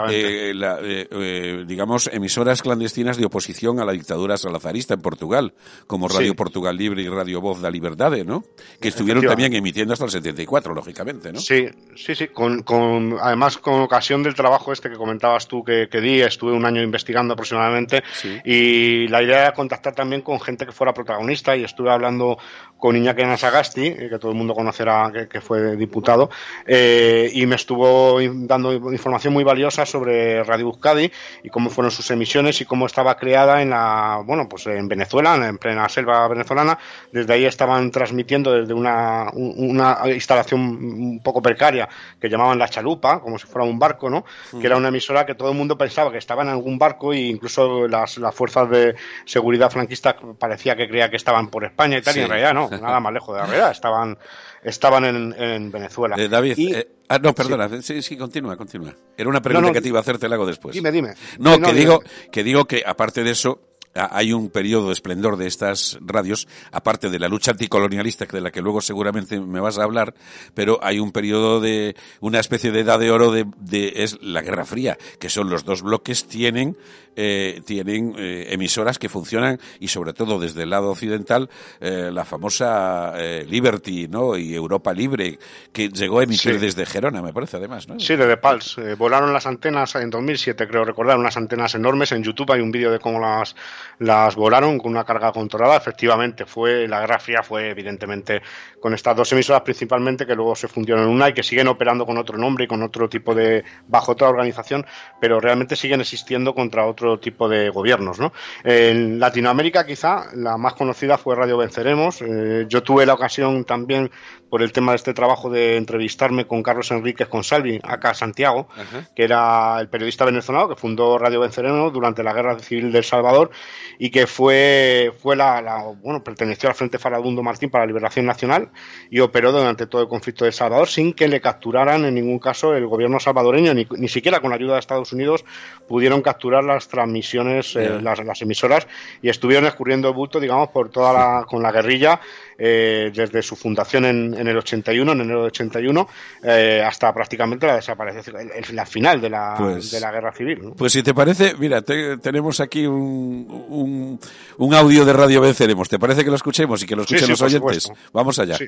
Eh, la, eh, eh, digamos, emisoras clandestinas de oposición a la dictadura salazarista en Portugal, como Radio Sí. Portugal Libre y Radio Voz da Liberdade, ¿no? Que estuvieron también emitiendo hasta el 74, lógicamente, ¿no? Sí, sí, sí. Con, con, además, con ocasión del trabajo este que comentabas tú que, que di, estuve un año investigando aproximadamente Sí. y la idea era contactar también con gente que fuera protagonista y estuve hablando con Iñaki Anasagasti, eh, que todo el mundo conocerá que, que fue diputado, eh, y me estuvo dando información muy valiosa sobre Radio Euskadi y cómo fueron sus emisiones y cómo estaba creada en la, bueno, pues en Venezuela, en plena selva venezolana. Desde ahí estaban transmitiendo desde una, una instalación un poco precaria que llamaban la chalupa, como si fuera un barco, ¿no? Que era una emisora que todo el mundo pensaba que estaba en algún barco e incluso las, las fuerzas de seguridad franquistas parecía que creía que estaban por España y tal, y en realidad no, nada más lejos de la realidad, estaban estaban en, Venezuela. Eh, David, eh, ah, no, perdona, sí. sí, continúa, continúa. Era una pregunta que te iba a hacer, te la hago después. Dime, dime. No, que, digo, que digo que aparte de eso, hay un periodo de esplendor de estas radios, aparte de la lucha anticolonialista, de la que luego seguramente me vas a hablar, pero hay un periodo de una especie de edad de oro de, de es la Guerra Fría, que son los dos bloques tienen eh, tienen eh, emisoras que funcionan y sobre todo desde el lado occidental eh, la famosa eh, Liberty, ¿no? Y Europa Libre que llegó a emitir desde Gerona, me parece además, ¿no? Sí, desde Pals. volaron las antenas en 2007, creo recordar, unas antenas enormes en YouTube hay un vídeo de cómo las las volaron con una carga controlada. Efectivamente, fue la Guerra Fría fue evidentemente con estas dos emisoras principalmente que luego se funcionan en una y que siguen operando con otro nombre y con otro tipo de bajo otra organización, pero realmente siguen existiendo contra otro tipo de gobiernos, ¿no? En Latinoamérica quizá la más conocida fue Radio Venceremos. Eh, yo tuve la ocasión también por el tema de este trabajo de entrevistarme con Carlos Enríquez Consalvi, acá Santiago, que era el periodista venezolano que fundó Radio Venceremos durante la Guerra Civil del Salvador y que fue, fue la, bueno, perteneció al Frente Farabundo Martín para la Liberación Nacional y operó durante todo el conflicto de Salvador sin que le capturaran en ningún caso el gobierno salvadoreño, ni, ni siquiera con la ayuda de Estados Unidos pudieron capturar las transmisiones, eh, las, las, emisoras y estuvieron escurriendo el bulto, digamos, por toda la, con la guerrilla eh, desde su fundación en, en, el 81, en enero de 81, eh, hasta prácticamente la desaparición, el, la final de la, pues, de la guerra civil. ¿no? Pues si te parece, mira, te, tenemos aquí un, un, un, audio de Radio Venceremos. ¿Te parece que lo escuchemos y que lo escuchen sí, sí, los oyentes? Supuesto. Vamos allá. Sí.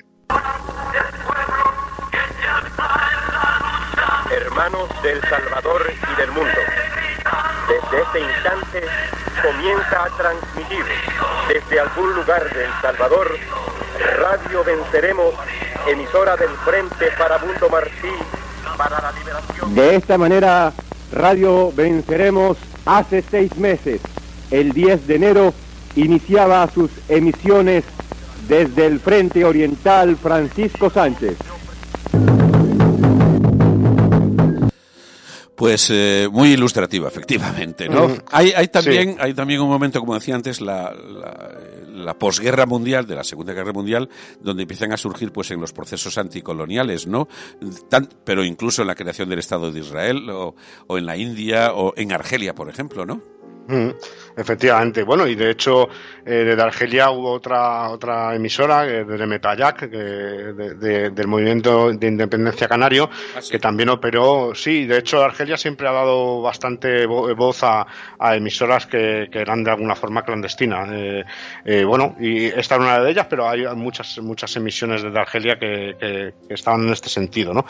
Hermanos del Salvador y del mundo, desde este instante comienza a transmitir desde algún lugar de El Salvador Radio Venceremos, emisora del Frente Farabundo Martí para la liberación. De esta manera, Radio Venceremos hace seis meses, el 10 de enero, iniciaba sus emisiones desde el Frente Oriental Francisco Sánchez. Pues eh, muy ilustrativa, efectivamente, ¿no? Mm, hay, hay, también, sí. hay también un momento, como decía antes, la, la, la, posguerra mundial, de la Segunda Guerra Mundial, donde empiezan a surgir, pues, en los procesos anticoloniales, ¿no? Pero incluso en la creación del Estado de Israel, o en la India, o en Argelia, por ejemplo, ¿no? Mm, efectivamente, bueno, y de hecho eh, desde Argelia hubo otra otra emisora, eh, de Metayac, que, de, de, del movimiento de independencia canario, ah, sí. que también operó, sí, de hecho Argelia siempre ha dado bastante vo voz a, a emisoras que, que, eran de alguna forma clandestinas. Eh, eh, bueno, y esta era una de ellas, pero hay muchas muchas emisiones desde Argelia que, que, que estaban en este sentido, ¿no?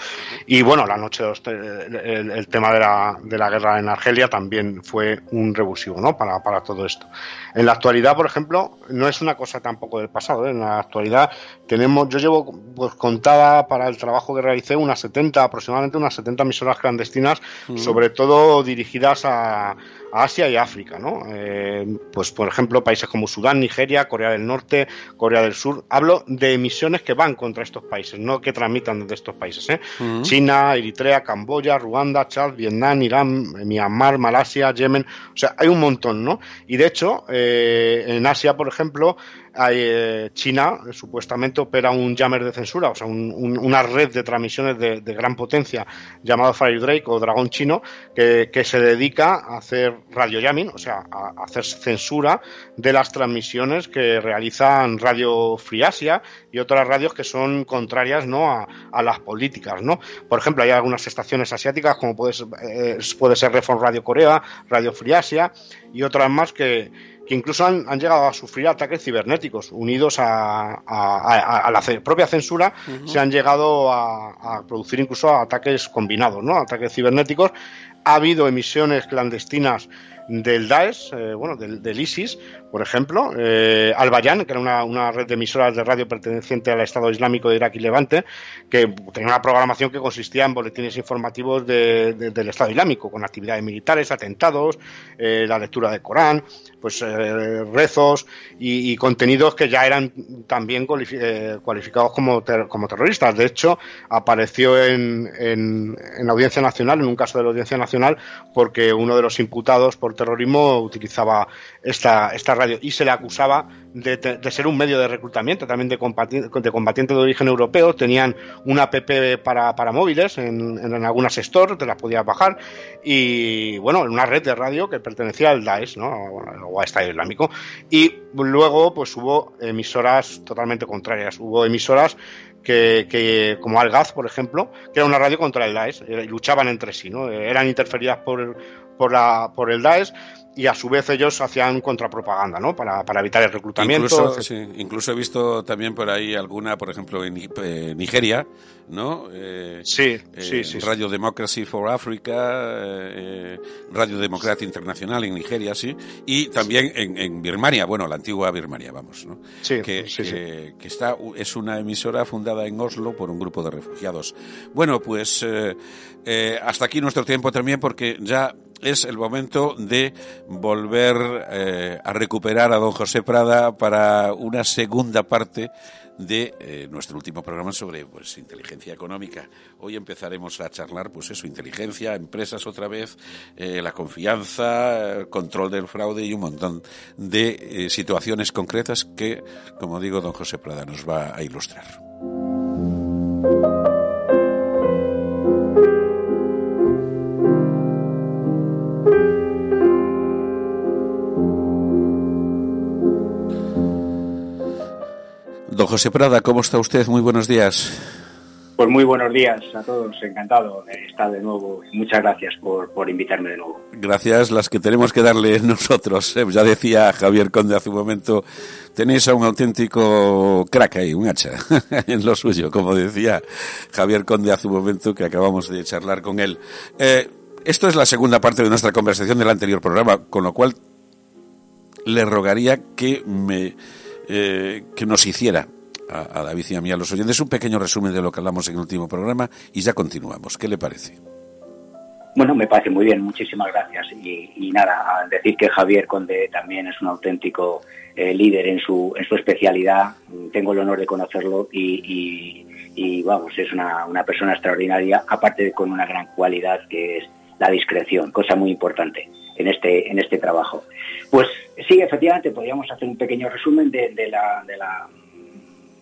Y bueno, la noche, el, el tema de la, de la guerra en Argelia también fue un revulsivo ¿no? Para, para, todo esto. En la actualidad, por ejemplo, no es una cosa tampoco del pasado. ¿eh? En la actualidad tenemos, yo llevo pues, contada para el trabajo que realicé unas 70, aproximadamente unas 70 emisoras clandestinas, uh -huh. sobre todo dirigidas a, a Asia y África, ¿no? Eh, pues por ejemplo, países como Sudán, Nigeria, Corea del Norte, Corea del Sur. Hablo de emisiones que van contra estos países, no que tramitan desde estos países. ¿eh? Uh -huh. China, Eritrea, Camboya, Ruanda, Chad, Vietnam, Irán, Myanmar, Malasia, Yemen. O sea, hay un montón, ¿no? Y de hecho, eh, en Asia, por ejemplo, hay, eh, China supuestamente opera un jammer de censura, o sea, un, un, una red de transmisiones de, gran potencia llamado Fire Drake o Dragón Chino, que, se dedica a hacer radio jamming, o sea, a, a, hacer censura de las transmisiones que realizan Radio Free Asia y otras radios que son contrarias ¿no? a, a las políticas. ¿no? Por ejemplo, hay algunas estaciones asiáticas, como puede ser, eh, puede ser Reform Radio Corea, Radio Free Asia y otras más que que incluso han, han, llegado a sufrir ataques cibernéticos unidos a, a, a, a la propia censura, uh -huh. se han llegado a, producir incluso ataques combinados, ¿no? ataques cibernéticos ha habido emisiones clandestinas del Daesh, eh, bueno, del, ISIS, por ejemplo, eh, Al que era una, red de emisoras de radio perteneciente al Estado Islámico de Irak y Levante, que tenía una programación que consistía en boletines informativos del Estado Islámico, con actividades militares, atentados, eh, la lectura del Corán, pues eh, rezos y, contenidos que ya eran también cualificados como, como terroristas. De hecho, apareció en, en, Audiencia Nacional, en un caso de la Audiencia Nacional, porque uno de los imputados por terrorismo utilizaba esta, esta radio y se le acusaba de, ser un medio de reclutamiento también de, de combatientes de origen europeo. Tenían una app para, para móviles en, en, algunas stores, te las podías bajar. Y bueno, en una red de radio que pertenecía al Daesh, ¿no? o a Estado Islámico. Y luego, pues hubo emisoras totalmente contrarias. Hubo emisoras que, que, como Algaz, por ejemplo, que era una radio contra el Daesh, eh, luchaban entre sí, ¿no? Eran interferidas por, por, la, por el Daesh y a su vez ellos hacían contrapropaganda, ¿no? Para, para evitar el reclutamiento. Incluso, incluso he visto también por ahí alguna, por ejemplo, en eh, Nigeria, ¿no? Eh, sí, sí, sí, Radio Democracy for Africa, eh, Radio Democracia Internacional en Nigeria, sí, y también en, en, Birmania, bueno, la antigua Birmania, vamos, ¿no? Sí, que, sí, que, que, está, es una emisora fundada en Oslo por un grupo de refugiados. Bueno, pues hasta aquí nuestro tiempo también, porque ya es el momento de volver eh, a recuperar a don José Prada para una segunda parte de eh, nuestro último programa sobre pues inteligencia económica. Hoy empezaremos a charlar pues eso, inteligencia, empresas otra vez, eh, la confianza, control del fraude y un montón de situaciones concretas que, como digo, don José Prada nos va a ilustrar. Don José Prada, ¿cómo está usted? Muy buenos días. Pues muy buenos días a todos, encantado de estar de nuevo. Muchas gracias por, por invitarme de nuevo. Gracias, las que tenemos que darle nosotros. ¿eh? Ya decía Javier Conde hace un momento, tenéis a un auténtico crack ahí, un hacha en lo suyo, como decía Javier Conde hace un momento que acabamos de charlar con él. Eh, esto es la segunda parte de nuestra conversación del anterior programa, con lo cual le rogaría que me eh, que nos hiciera a, David y a mí, a los oyentes, un pequeño resumen de lo que hablamos en el último programa y ya continuamos. ¿Qué le parece? Bueno, me parece muy bien, muchísimas gracias. Y, nada, decir que Javier Conde también es un auténtico eh, líder en su, en su especialidad. Tengo el honor de conocerlo y, y vamos, es una, una, persona extraordinaria, aparte de con una gran cualidad que es la discreción, cosa muy importante en este, en este trabajo. Pues sí, efectivamente, podríamos hacer un pequeño resumen de, la, de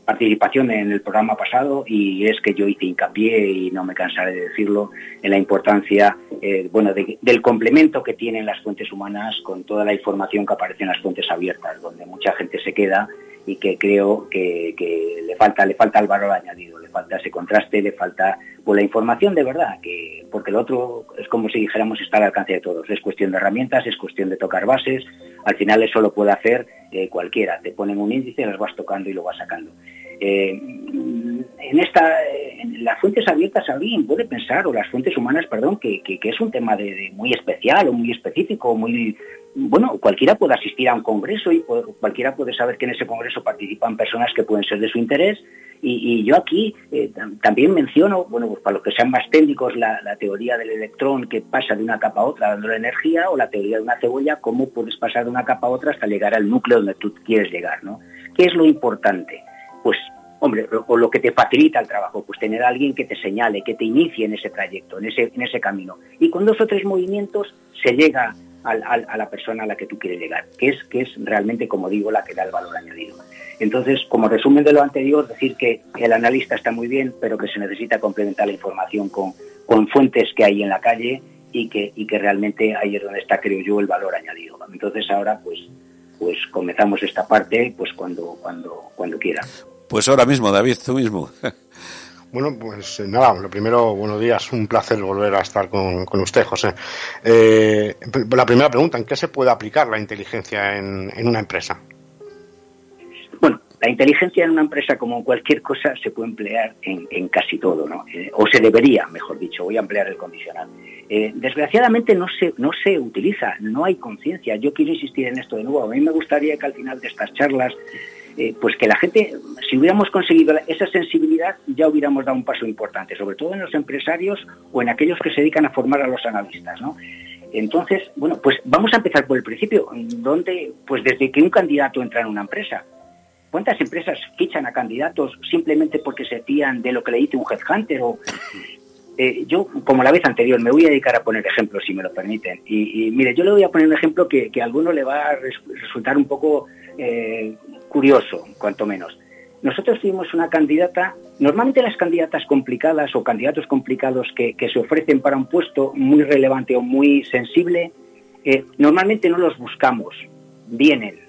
participación en el programa pasado y es que yo hice hincapié y no me cansaré de decirlo en la importancia eh, bueno del complemento que tienen las fuentes humanas con toda la información que aparece en las fuentes abiertas donde mucha gente se queda y que creo que, que le falta le falta el valor añadido le falta ese contraste le falta pues la información de verdad, que porque lo otro es como si dijéramos está al alcance de todos. Es cuestión de herramientas, es cuestión de tocar bases. Al final eso lo puede hacer eh, cualquiera. Te ponen un índice, las vas tocando y lo vas sacando. Eh, en esta, en las fuentes abiertas alguien puede pensar, o las fuentes humanas, perdón, que, que, es un tema de, muy especial o muy específico, muy bueno, cualquiera puede asistir a un congreso y cualquiera puede saber que en ese congreso participan personas que pueden ser de su interés y, yo aquí eh, también menciono, bueno, pues para los que sean más técnicos, la, teoría del electrón que pasa de una capa a otra dando la energía, o la teoría de una cebolla, cómo puedes pasar de una capa a otra hasta llegar al núcleo donde tú quieres llegar, ¿no? ¿Qué es lo importante? Pues, hombre, o lo que te facilita el trabajo, pues tener a alguien que te señale, que te inicie en ese trayecto, en ese, en ese camino. Y con dos o tres movimientos se llega a la persona a la que tú quieres llegar, que es, que es realmente, como digo, la que da el valor añadido. Entonces, como resumen de lo anterior, decir que el analista está muy bien, pero que se necesita complementar la información con, con fuentes que hay en la calle y que, y que realmente ahí es donde está, creo yo, el valor añadido. Entonces ahora, pues, pues comenzamos esta parte, pues cuando, cuando, cuando quiera. Pues ahora mismo, David, tú mismo. Bueno, pues eh, nada, lo primero, buenos días, un placer volver a estar con, con usted, José. Eh, la primera pregunta, ¿en qué se puede aplicar la inteligencia en, en una empresa? Bueno, la inteligencia en una empresa, como en cualquier cosa, se puede emplear en, casi todo, ¿no? Eh, o se debería, mejor dicho, voy a emplear el condicional. Eh, desgraciadamente no se, no se utiliza, no hay conciencia. Yo quiero insistir en esto de nuevo. A mí me gustaría que al final de estas charlas, eh, pues que la gente, si hubiéramos conseguido esa sensibilidad, ya hubiéramos dado un paso importante, sobre todo en los empresarios o en aquellos que se dedican a formar a los analistas, ¿no? Entonces, bueno, pues vamos a empezar por el principio, donde, pues desde que un candidato entra en una empresa, ¿Cuántas empresas fichan a candidatos simplemente porque se fían de lo que le dice un headhunter? O, eh, yo, como la vez anterior, me voy a dedicar a poner ejemplos, si me lo permiten. Y, mire, yo le voy a poner un ejemplo que, a alguno le va a resultar un poco eh, curioso, cuanto menos. Nosotros tuvimos una candidata, normalmente las candidatas complicadas o candidatos complicados que, se ofrecen para un puesto muy relevante o muy sensible, eh, normalmente no los buscamos, vienen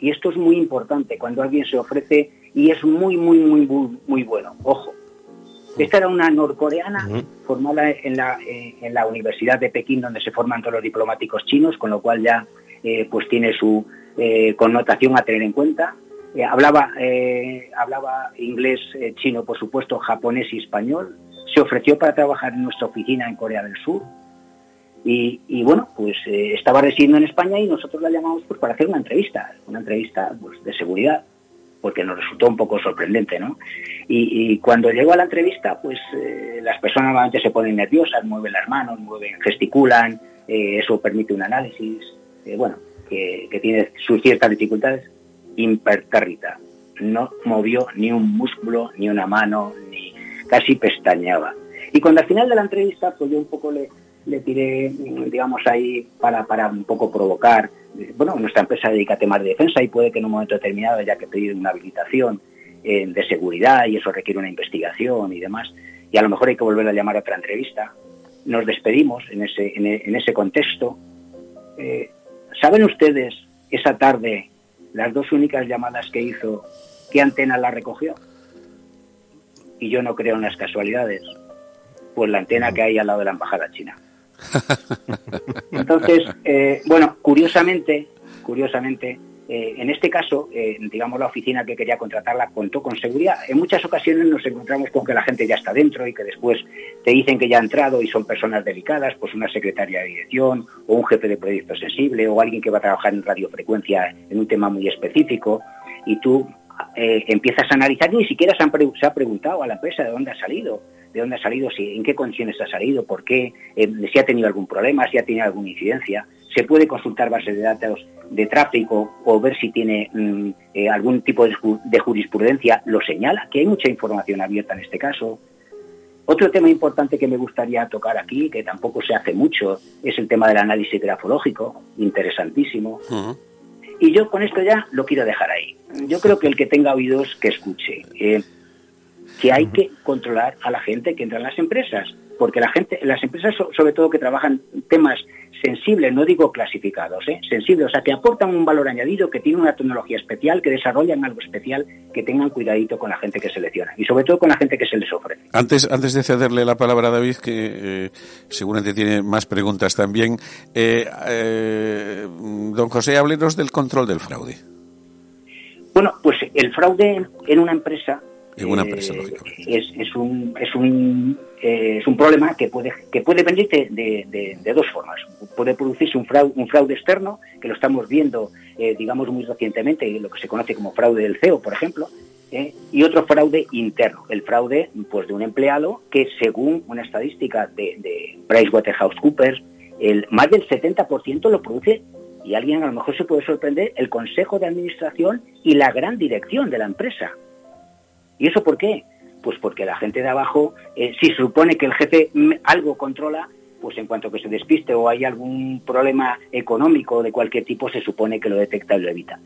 y esto es muy importante cuando alguien se ofrece y es muy, muy, muy, muy, bueno. Ojo. Esta era una norcoreana formada en la, eh, en la Universidad de Pekín, donde se forman todos los diplomáticos chinos, con lo cual ya eh, pues tiene su eh, connotación a tener en cuenta. hablaba, hablaba inglés, chino, por supuesto, japonés y español. Se ofreció para trabajar en nuestra oficina en Corea del Sur y, bueno, pues eh, estaba residiendo en España y nosotros la llamamos pues, para hacer una entrevista, una entrevista pues, de seguridad, porque nos resultó un poco sorprendente, ¿no? Y, cuando llegó a la entrevista, pues eh, las personas normalmente se ponen nerviosas, mueven las manos, mueven, gesticulan, eh, eso permite un análisis, bueno, que, tiene sus ciertas dificultades, impertérrita. No movió ni un músculo, ni una mano, ni casi pestañeaba. Y cuando al final de la entrevista, pues yo un poco le, le tiré, digamos, ahí para, para un poco provocar. Bueno, nuestra empresa dedica a temas de defensa y puede que en un momento determinado haya que pedir una habilitación eh, de seguridad y eso requiere una investigación y demás. Y a lo mejor hay que volver a llamar a otra entrevista. Nos despedimos en ese, en, ese contexto. Eh, ¿Saben ustedes esa tarde las dos únicas llamadas que hizo, qué antena la recogió? Y yo no creo en las casualidades, pues la antena que hay al lado de la embajada china. Entonces, eh, bueno, curiosamente, curiosamente, eh, en este caso, eh, digamos, la oficina que quería contratarla contó con seguridad. En muchas ocasiones nos encontramos con que la gente ya está dentro y que después te dicen que ya ha entrado y son personas delicadas, pues una secretaria de dirección o un jefe de proyecto sensible o alguien que va a trabajar en radiofrecuencia en un tema muy específico y tú empiezas a analizar ni siquiera se, han se ha preguntado a la empresa de dónde ha salido de dónde ha salido, si, en qué condiciones ha salido, por qué, eh, si ha tenido algún problema, si ha tenido alguna incidencia. Se puede consultar bases de datos de tráfico o ver si tiene mm, eh, algún tipo de, jurisprudencia, lo señala, que hay mucha información abierta en este caso. Otro tema importante que me gustaría tocar aquí, que tampoco se hace mucho, es el tema del análisis grafológico, interesantísimo. Y yo con esto ya lo quiero dejar ahí. Yo creo que el que tenga oídos que escuche. Eh, que hay que controlar a la gente que entra en las empresas, porque la gente, las empresas sobre todo que trabajan temas sensibles, no digo clasificados, ¿eh? sensibles, o sea, que aportan un valor añadido, que tienen una tecnología especial, que desarrollan algo especial, que tengan cuidadito con la gente que selecciona y sobre todo con la gente que se les ofrece. Antes, antes de cederle la palabra a David, que eh, seguramente tiene más preguntas también, eh, eh, don José, háblenos del control del fraude. Bueno, pues el fraude en una empresa una empresa, eh, Es, es, un, es, un, eh, es un problema que puede, que puede venir de, dos formas. Puede producirse un fraude, un fraude externo, que lo estamos viendo, eh, digamos, muy recientemente, lo que se conoce como fraude del CEO, por ejemplo, y otro fraude interno, el fraude pues, de un empleado que, según una estadística de, de PricewaterhouseCoopers, el, más del 70% lo produce y alguien a lo mejor se puede sorprender, el consejo de administración y la gran dirección de la empresa. ¿Y eso por qué? Pues porque la gente de abajo, eh, si supone que el jefe algo controla, pues en cuanto que se despiste o hay algún problema económico de cualquier tipo, se supone que lo detecta y lo evita.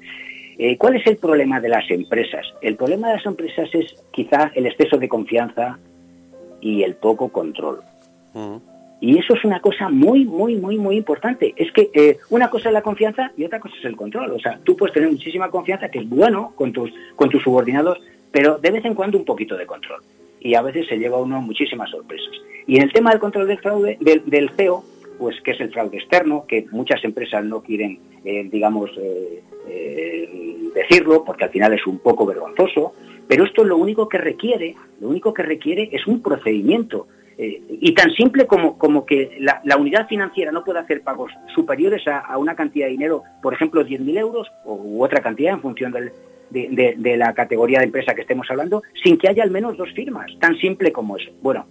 Eh, ¿Cuál es el problema de las empresas? El problema de las empresas es quizá el exceso de confianza y el poco control. Y eso es una cosa muy, muy, muy, muy importante. Es que eh, una cosa es la confianza y otra cosa es el control. O sea, tú puedes tener muchísima confianza, que es bueno con tus, con tus subordinados, pero de vez en cuando un poquito de control. Y a veces se lleva uno muchísimas sorpresas. Y en el tema del control del fraude, del, CEO, pues que es el fraude externo, que muchas empresas no quieren, eh, digamos, eh, eh, decirlo porque al final es un poco vergonzoso, pero esto lo único que requiere, lo único que requiere es un procedimiento. Eh, y tan simple como, como que la, unidad financiera no puede hacer pagos superiores a, una cantidad de dinero, por ejemplo, 10.000 euros u otra cantidad en función del, de, la categoría de empresa que estemos hablando, sin que haya al menos dos firmas. Tan simple como eso. Bueno,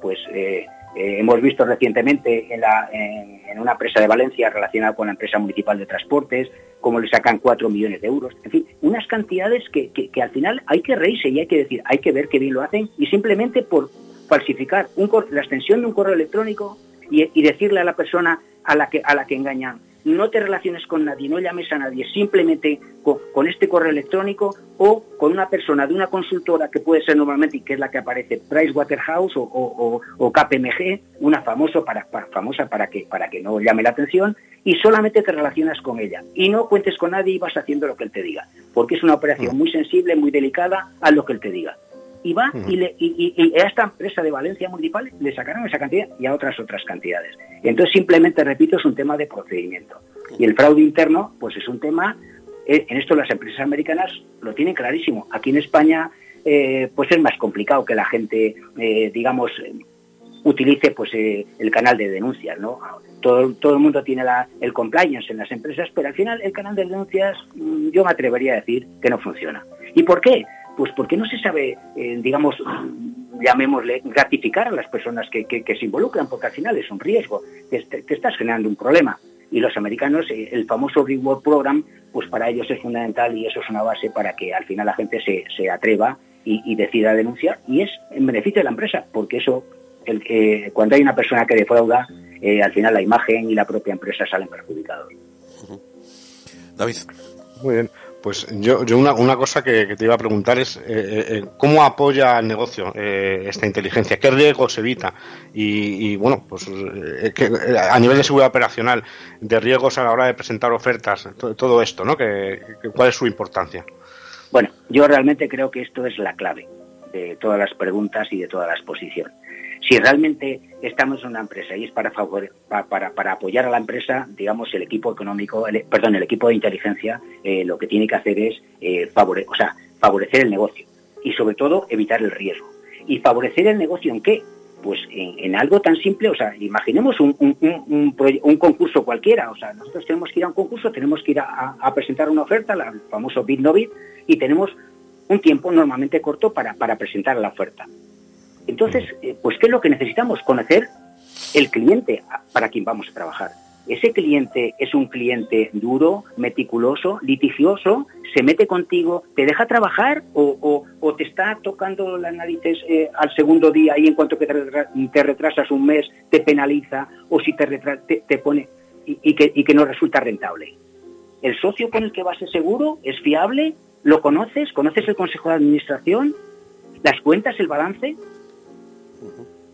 pues eh, eh, hemos visto recientemente en, la, en, una empresa de Valencia relacionada con la empresa municipal de transportes, cómo le sacan 4 millones de euros. En fin, unas cantidades que, que, al final hay que reírse y hay que decir, hay que ver qué bien lo hacen y simplemente por falsificar un, la extensión de un correo electrónico y, y, decirle a la persona a la que, a la que engañan, no te relaciones con nadie, no llames a nadie, simplemente con, este correo electrónico o con una persona de una consultora que puede ser normalmente, y que es la que aparece, Pricewaterhouse o, o, o KPMG, una famoso para, famosa para que, para que no llame la atención, y solamente te relacionas con ella. Y no cuentes con nadie y vas haciendo lo que él te diga, porque es una operación muy sensible, muy delicada, a lo que él te diga y va y, le, y, a esta empresa de Valencia Municipal le sacaron esa cantidad y a otras otras cantidades. Entonces, simplemente, repito, es un tema de procedimiento. Y el fraude interno, pues es un tema, eh, en esto las empresas americanas lo tienen clarísimo. Aquí en España, eh, pues es más complicado que la gente, eh, digamos, utilice pues el canal de denuncias, ¿no? Todo, todo el mundo tiene la, el compliance en las empresas, pero al final el canal de denuncias mm, yo me atrevería a decir que no funciona. ¿Y por qué? Pues porque no se sabe, eh, digamos, llamémosle, gratificar a las personas que, se involucran, porque al final es un riesgo, que, estás generando un problema. Y los americanos, eh, el famoso Reward Program, pues para ellos es fundamental y eso es una base para que al final la gente se, se atreva y, decida denunciar. Y es en beneficio de la empresa, porque eso, el, eh, cuando hay una persona que defrauda, al final la imagen y la propia empresa salen perjudicados. David. Muy bien. Pues yo, yo una, una cosa que, te iba a preguntar es eh, eh, eh, cómo apoya el negocio esta inteligencia, qué riesgos evita y, bueno, pues a nivel de seguridad operacional, de riesgos a la hora de presentar ofertas, todo, esto, ¿no? Que, ¿Cuál es su importancia? Bueno, yo realmente creo que esto es la clave de todas las preguntas y de toda la exposición. Si realmente estamos en una empresa y es para, para, para, apoyar a la empresa, digamos, el equipo económico, perdón, el equipo de inteligencia, eh, lo que tiene que hacer es eh, o sea, favorecer el negocio y sobre todo evitar el riesgo. ¿Y favorecer el negocio en qué? Pues en, algo tan simple, o sea, imaginemos un, concurso cualquiera, o sea, nosotros tenemos que ir a un concurso, tenemos que ir a, presentar una oferta, el famoso bid no bid, y tenemos un tiempo normalmente corto para presentar la oferta. Entonces, eh, pues, ¿qué es lo que necesitamos? Conocer el cliente para quien vamos a trabajar. Ese cliente es un cliente duro, meticuloso, litigioso, se mete contigo, te deja trabajar o, te está tocando las narices eh, al segundo día y en cuanto que te, retrasas un mes te penaliza o si te, te, pone y, que, y que no resulta rentable. El socio con el que vas es seguro, es fiable, lo conoces, conoces el consejo de administración, las cuentas, el balance,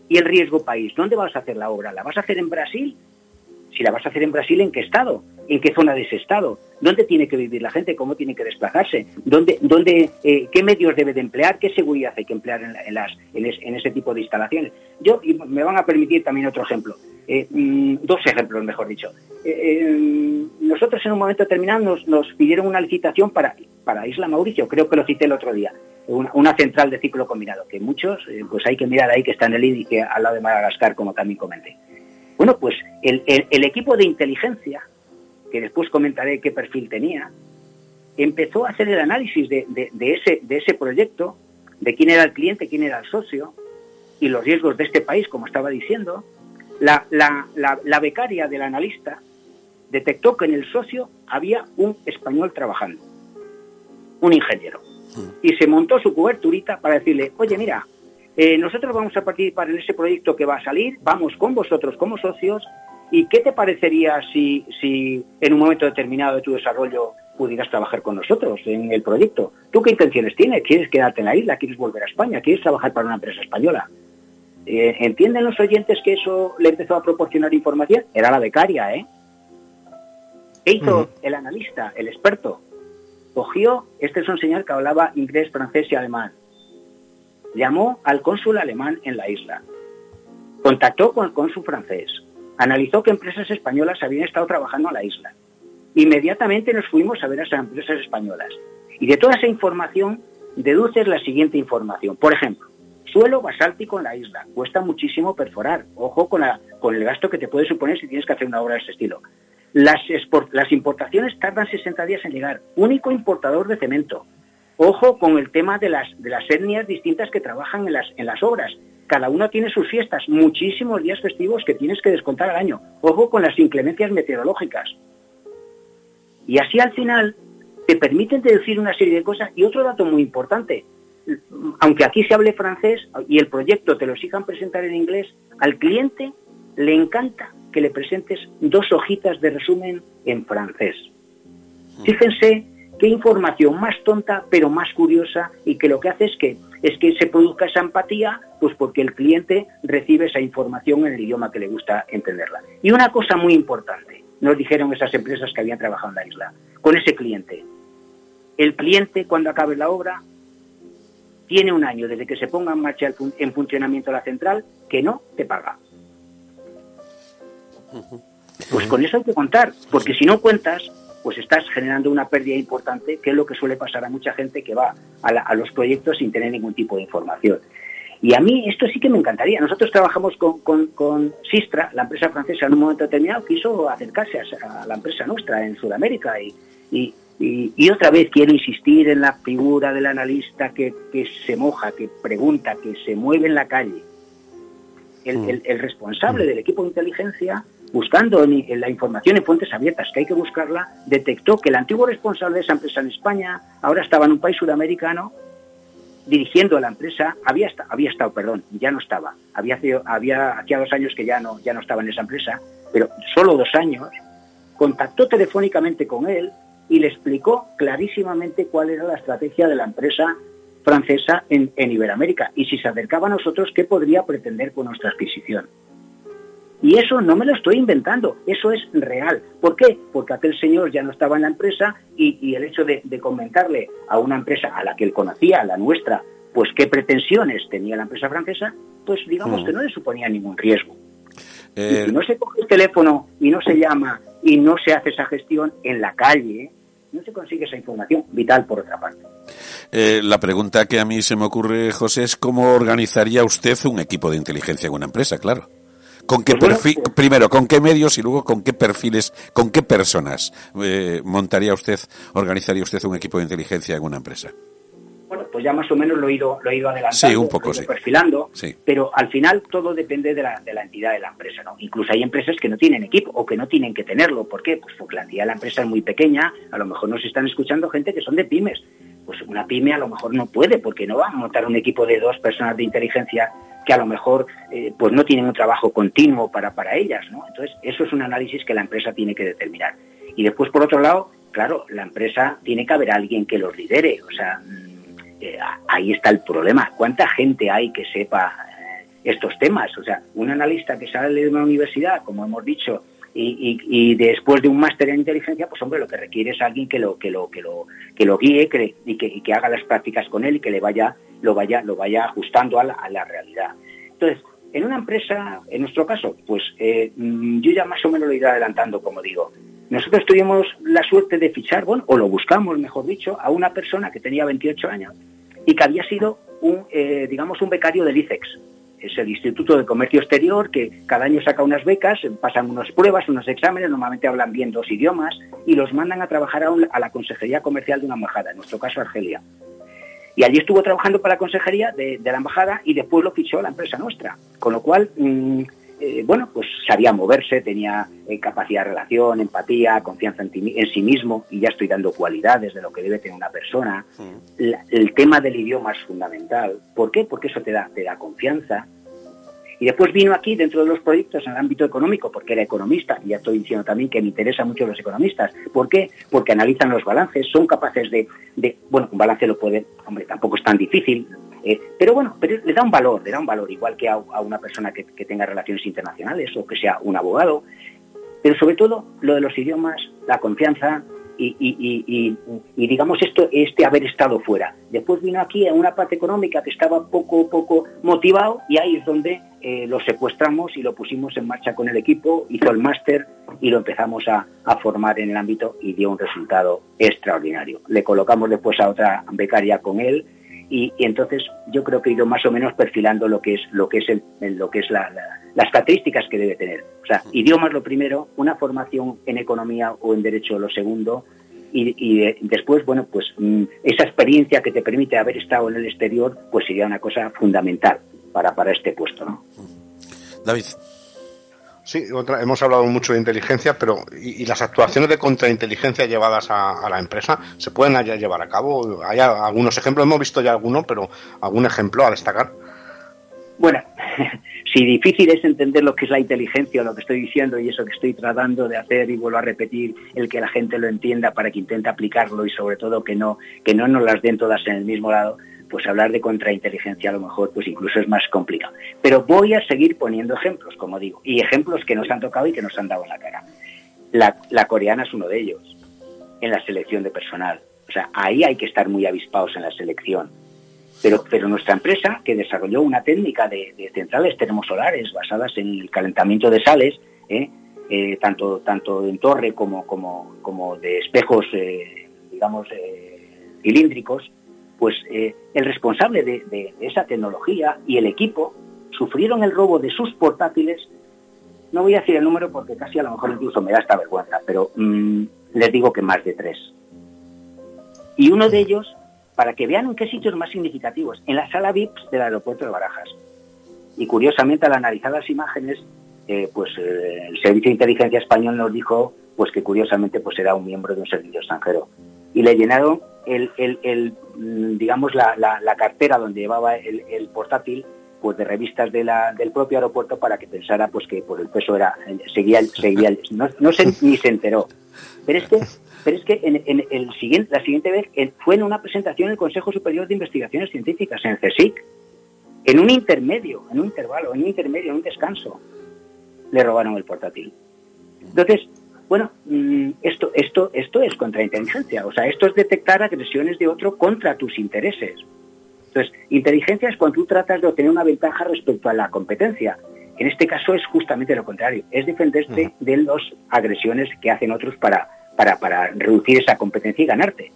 y el riesgo país. ¿Dónde vas a hacer la obra? ¿La vas a hacer en Brasil? Si la vas a hacer en Brasil, ¿en qué estado? ¿En qué zona de ese estado? ¿Dónde tiene que vivir la gente? ¿Cómo tiene que desplazarse? ¿Dónde, dónde, eh, ¿Qué medios debe de emplear? ¿Qué seguridad hay que emplear en, las, en, ese tipo de instalaciones? Yo, y me van a permitir también otro ejemplo. Eh, mm, dos ejemplos, mejor dicho. Eh, nosotros en un momento determinado nos, nos pidieron una licitación para, para Isla Mauricio, creo que lo cité el otro día una, central de ciclo combinado, que muchos, eh, pues hay que mirar ahí que está en el índice al lado de Madagascar, como también comenté. Bueno, pues el, equipo de inteligencia, que después comentaré qué perfil tenía, empezó a hacer el análisis de, ese, de ese proyecto, de quién era el cliente, quién era el socio y los riesgos de este país, como estaba diciendo. La, la, la becaria del analista detectó que en el socio había un español trabajando, un ingeniero y se montó su coberturita para decirle, oye, mira, eh, nosotros vamos a participar en ese proyecto que va a salir, vamos con vosotros como socios, ¿y qué te parecería si, si en un momento determinado de tu desarrollo pudieras trabajar con nosotros en el proyecto? ¿Tú qué intenciones tienes? ¿Quieres quedarte en la isla? ¿Quieres volver a España? ¿Quieres trabajar para una empresa española? Eh, ¿Entienden los oyentes que eso le empezó a proporcionar información? Era la becaria, ¿eh? ¿Qué hizo el analista, el experto? Cogió, este es un señor que hablaba inglés, francés y alemán. Llamó al cónsul alemán en la isla. Contactó con el cónsul francés. Analizó qué empresas españolas habían estado trabajando en la isla. Inmediatamente nos fuimos a ver a esas empresas españolas. Y de toda esa información deduces la siguiente información. Por ejemplo, suelo basáltico en la isla. Cuesta muchísimo perforar. Ojo con, el gasto que te puede suponer si tienes que hacer una obra de ese estilo. Las, las importaciones tardan 60 días en llegar. Único importador de cemento. Ojo con el tema de las, de las etnias distintas que trabajan en las, en las obras. Cada uno tiene sus fiestas, muchísimos días festivos que tienes que descontar al año. Ojo con las inclemencias meteorológicas. Y así al final te permiten decir una serie de cosas. Y otro dato muy importante, aunque aquí se hable francés y el proyecto te lo exijan presentar en inglés, al cliente le encanta que le presentes dos hojitas de resumen en francés. Fíjense qué información más tonta pero más curiosa y que lo que hace es que es que se produzca esa empatía pues porque el cliente recibe esa información en el idioma que le gusta entenderla. Y una cosa muy importante, nos dijeron esas empresas que habían trabajado en la isla, con ese cliente. El cliente cuando acabe la obra tiene un año desde que se ponga en marcha en funcionamiento la central que no te paga. Pues con eso hay que contar, porque si no cuentas, pues estás generando una pérdida importante, que es lo que suele pasar a mucha gente que va a, los proyectos sin tener ningún tipo de información. Y a mí esto sí que me encantaría. Nosotros trabajamos con, Sistra, la empresa francesa, en un momento determinado quiso acercarse a, la empresa nuestra en Sudamérica y, y, otra vez quiero insistir en la figura del analista que, que, se moja, que pregunta, que se mueve en la calle. El, mm. el, responsable mm. del equipo de inteligencia, buscando en, la información en fuentes abiertas, que hay que buscarla, detectó que el antiguo responsable de esa empresa en España ahora estaba en un país sudamericano dirigiendo a la empresa, había, había estado, perdón, ya no estaba, había, había hacía dos años que ya no, ya no estaba en esa empresa, pero solo dos años, contactó telefónicamente con él y le explicó clarísimamente cuál era la estrategia de la empresa francesa en, Iberoamérica y si se acercaba a nosotros, qué podría pretender con nuestra adquisición. Y eso no me lo estoy inventando, eso es real. ¿Por qué? Porque aquel señor ya no estaba en la empresa y, el hecho de, comentarle a una empresa a la que él conocía, a la nuestra, pues qué pretensiones tenía la empresa francesa, pues digamos que no le suponía ningún riesgo. Y si eh, no se coge el teléfono y no se llama y no se hace esa gestión en la calle, no se consigue esa información vital por otra parte. Eh, la pregunta que a mí se me ocurre, José, es cómo organizaría usted un equipo de inteligencia en una empresa, claro. ¿Con qué pues perfil, pues primero, con qué medios y luego con qué perfiles, con qué personas eh, montaría usted, organizaría usted un equipo de inteligencia en una empresa? Pues ya más o menos lo he ido, lo he ido adelantando, sí, un poco, sí. perfilando, pero al final todo depende de la, de la entidad de la empresa, ¿no? Incluso hay empresas que no tienen equipo o que no tienen que tenerlo. ¿Por qué? Pues porque la entidad de la empresa es muy pequeña, a lo mejor nos están escuchando gente que son de pymes. Pues una pyme a lo mejor no puede, porque no va a montar un equipo de dos personas de inteligencia que a lo mejor eh, pues no tienen un trabajo continuo para, para ellas, ¿no? Entonces, eso es un análisis que la empresa tiene que determinar. Y después, por otro lado, claro, la empresa tiene que haber alguien que los lidere, o sea, eh, ahí está el problema. ¿Cuánta gente hay que sepa eh, estos temas? O sea, un analista que sale de una universidad, como hemos dicho, y, después de un máster en inteligencia, pues hombre, lo que requiere es alguien que lo que lo que lo que lo guíe y, que, haga las prácticas con él y que le vaya lo vaya lo vaya ajustando a la, realidad. Entonces, en una empresa, en nuestro caso, pues eh, mm, yo ya más o menos lo iré adelantando, como digo. Nosotros tuvimos la suerte de fichar, bueno, o lo buscamos, mejor dicho, a una persona que tenía 28 años y que había sido un, eh, digamos, un becario del ICEX. Es el Instituto de Comercio Exterior que cada año saca unas becas, pasan unas pruebas, unos exámenes, normalmente hablan bien dos idiomas y los mandan a trabajar a, la Consejería Comercial de una embajada, en nuestro caso Argelia. Y allí estuvo trabajando para la consejería de, la embajada y después lo fichó la empresa nuestra. Con lo cual, mm, eh, bueno, pues sabía moverse, tenía eh, capacidad de relación, empatía, confianza en, sí mismo, y ya estoy dando cualidades de lo que debe tener una persona. el tema del idioma es fundamental. ¿Por qué? Porque eso te da, te da confianza, y después vino aquí dentro de los proyectos en el ámbito económico, porque era economista, y ya estoy diciendo también que me interesa mucho los economistas. ¿Por qué? Porque analizan los balances, son capaces de, bueno, un balance lo puede, hombre, tampoco es tan difícil, eh, pero bueno, pero le da un valor, le da un valor, igual que a, una persona que, tenga relaciones internacionales o que sea un abogado. Pero sobre todo lo de los idiomas, la confianza y, digamos esto, este haber estado fuera. Después vino aquí a una parte económica que estaba poco, poco motivado y ahí es donde eh, lo secuestramos y lo pusimos en marcha con el equipo, hizo el máster y lo empezamos a, formar en el ámbito y dio un resultado extraordinario. Le colocamos después a otra becaria con él y, entonces yo creo que he ido más o menos perfilando lo que es lo que es el, lo que es las características que debe tener. O sea, idiomas lo primero, una formación en economía o en derecho lo segundo, y, después, bueno, pues mm, esa experiencia que te permite haber estado en el exterior, pues sería una cosa fundamental para, para este puesto, ¿no? David. Sí, hemos hablado mucho de inteligencia, pero ¿y, las actuaciones de contrainteligencia llevadas a, la empresa se pueden ya llevar a cabo? Hay algunos ejemplos, hemos visto ya algunos, pero ¿algún ejemplo a destacar? Bueno, si difícil es entender lo que es la inteligencia lo que estoy diciendo y eso que estoy tratando de hacer y vuelvo a repetir, el que la gente lo entienda para que intente aplicarlo y sobre todo que no, que no nos las den todas en el mismo lado, pues hablar de contrainteligencia a lo mejor pues incluso es más complicado. Pero voy a seguir poniendo ejemplos, como digo, y ejemplos que nos han tocado y que nos han dado la cara. La, coreana es uno de ellos, en la selección de personal. O sea, ahí hay que estar muy avispados en la selección. Pero, pero nuestra empresa, que desarrolló una técnica de, centrales termosolares basadas en el calentamiento de sales, ¿eh? Eh, tanto, tanto en torre como, como, como de espejos, eh, digamos, cilíndricos, pues eh, el responsable de, esa tecnología y el equipo sufrieron el robo de sus portátiles. No voy a decir el número porque casi a lo mejor incluso me da esta vergüenza, pero mm, les digo que más de tres. Y uno de ellos, para que vean en qué sitios más significativos, en la sala VIPs del aeropuerto de Barajas. Y curiosamente, al analizar las imágenes, eh, pues eh, el Servicio de Inteligencia Español nos dijo pues que curiosamente pues era un miembro de un servicio extranjero. Y le llenaron el, el, mm, digamos, la, la, cartera donde llevaba el, portátil pues de revistas de la, del propio aeropuerto para que pensara pues que por el peso era seguía seguía no, no se, ni se enteró. Pero es que pero es que en, el siguiente la siguiente vez fue en una presentación en el Consejo Superior de Investigaciones Científicas en el CSIC en un intermedio en un intervalo en un intermedio en un descanso le robaron el portátil. Entonces bueno, mm, esto, esto, esto es contrainteligencia, o sea, esto es detectar agresiones de otro contra tus intereses. Entonces, inteligencia es cuando tú tratas de obtener una ventaja respecto a la competencia. En este caso es justamente lo contrario, es defenderte de las agresiones que hacen otros para, para, para reducir esa competencia y ganarte.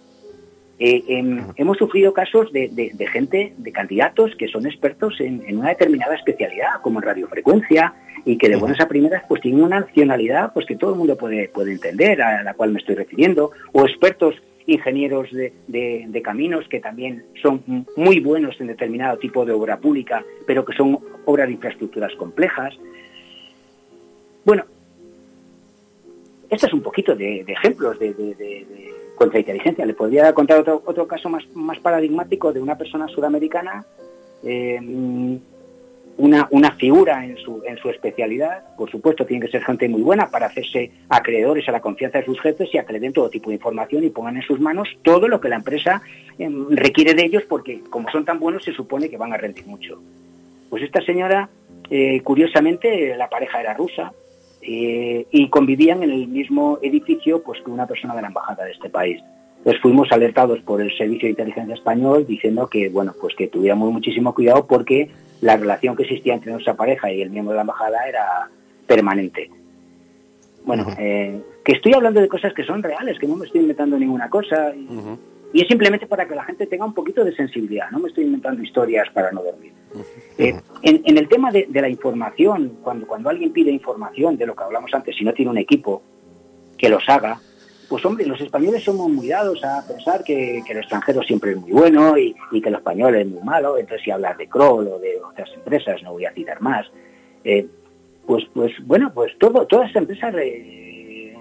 Eh, em, hemos sufrido casos de, de, gente, de candidatos que son expertos en, en, una determinada especialidad, como en radiofrecuencia, y que de buenas a primeras pues tienen una nacionalidad pues que todo el mundo puede, puede entender, a la cual me estoy refiriendo, o expertos ingenieros de, de, caminos que también son muy buenos en determinado tipo de obra pública, pero que son obras de infraestructuras complejas. Bueno, este es un poquito de, ejemplos de, de, contrainteligencia. Le podría contar otro, otro caso más, más paradigmático de una persona sudamericana eh, una, una figura en su, en su especialidad. Por supuesto, tiene que ser gente muy buena para hacerse acreedores a la confianza de sus jefes y a que le den todo tipo de información y pongan en sus manos todo lo que la empresa em, requiere de ellos, porque como son tan buenos, se supone que van a rendir mucho. Pues esta señora, eh, curiosamente, la pareja era rusa eh, y convivían en el mismo edificio pues, que una persona de la embajada de este país. Entonces fuimos alertados por el Servicio de Inteligencia Español diciendo que, bueno, pues que tuviéramos muchísimo cuidado porque la relación que existía entre nuestra pareja y el miembro de la embajada era permanente. Bueno, eh, que estoy hablando de cosas que son reales, que no me estoy inventando ninguna cosa. Y, es simplemente para que la gente tenga un poquito de sensibilidad, no me estoy inventando historias para no dormir. Eh, en, el tema de, la información, cuando, cuando alguien pide información de lo que hablamos antes, si no tiene un equipo que los haga, pues hombre, los españoles somos muy dados a pensar que, el extranjero siempre es muy bueno y, que el español es muy malo. Entonces, si hablas de Kroll o de otras empresas, no voy a citar más, eh, pues, pues bueno, pues todo, todas esas empresas eh,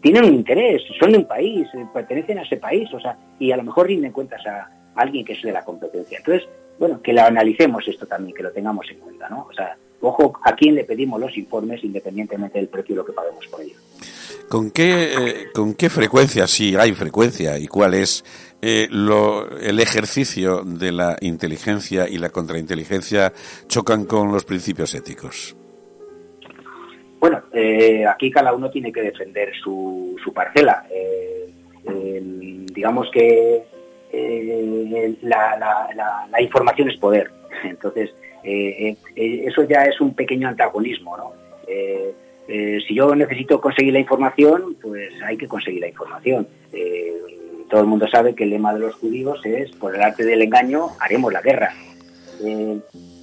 tienen un interés, son de un país, eh, pertenecen a ese país, o sea, y a lo mejor rinden cuentas a alguien que es de la competencia. Entonces, bueno, que lo analicemos esto también, que lo tengamos en cuenta, ¿no? O sea, ojo a quién le pedimos los informes independientemente del precio y lo que paguemos por ello. ¿Con qué, eh, ¿Con qué frecuencia, si hay frecuencia, y cuál es eh, lo, el ejercicio de la inteligencia y la contrainteligencia chocan con los principios éticos? Bueno, eh, aquí cada uno tiene que defender su, su parcela. digamos que la, la, información es poder. Entonces, eso ya es un pequeño antagonismo, ¿no? Si yo necesito conseguir la información, pues hay que conseguir la información. todo el mundo sabe que el lema de los judíos es, por el arte del engaño, haremos la guerra.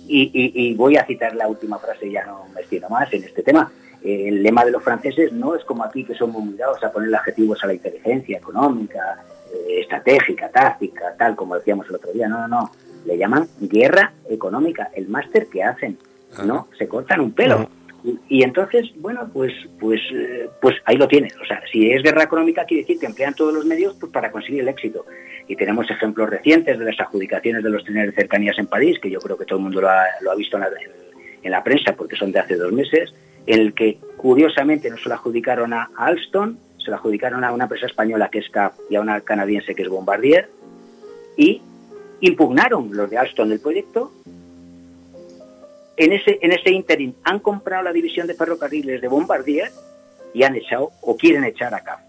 Y, voy a citar la última frase, ya no me extiendo más en este tema. el lema de los franceses no es como aquí que somos muy dados a poner adjetivos a la inteligencia económica, eh, estratégica, táctica, tal como decíamos el otro día. No, no, no. Le llaman guerra económica, el máster que hacen. No, se cortan un pelo. Y, entonces, bueno, pues, pues, eh, pues ahí lo tienes. O sea, si es guerra económica, quiere decir que emplean todos los medios pues, para conseguir el éxito. Y tenemos ejemplos recientes de las adjudicaciones de los trenes de cercanías en París, que yo creo que todo el mundo lo ha, lo ha visto en la, en la, prensa porque son de hace dos meses, el que curiosamente no se lo adjudicaron a Alstom, se lo adjudicaron a una empresa española que es CAP y a una canadiense que es Bombardier, y impugnaron los de Alstom el proyecto en ese, en ese interim han comprado la división de ferrocarriles de Bombardier y han echado o quieren echar a cabo.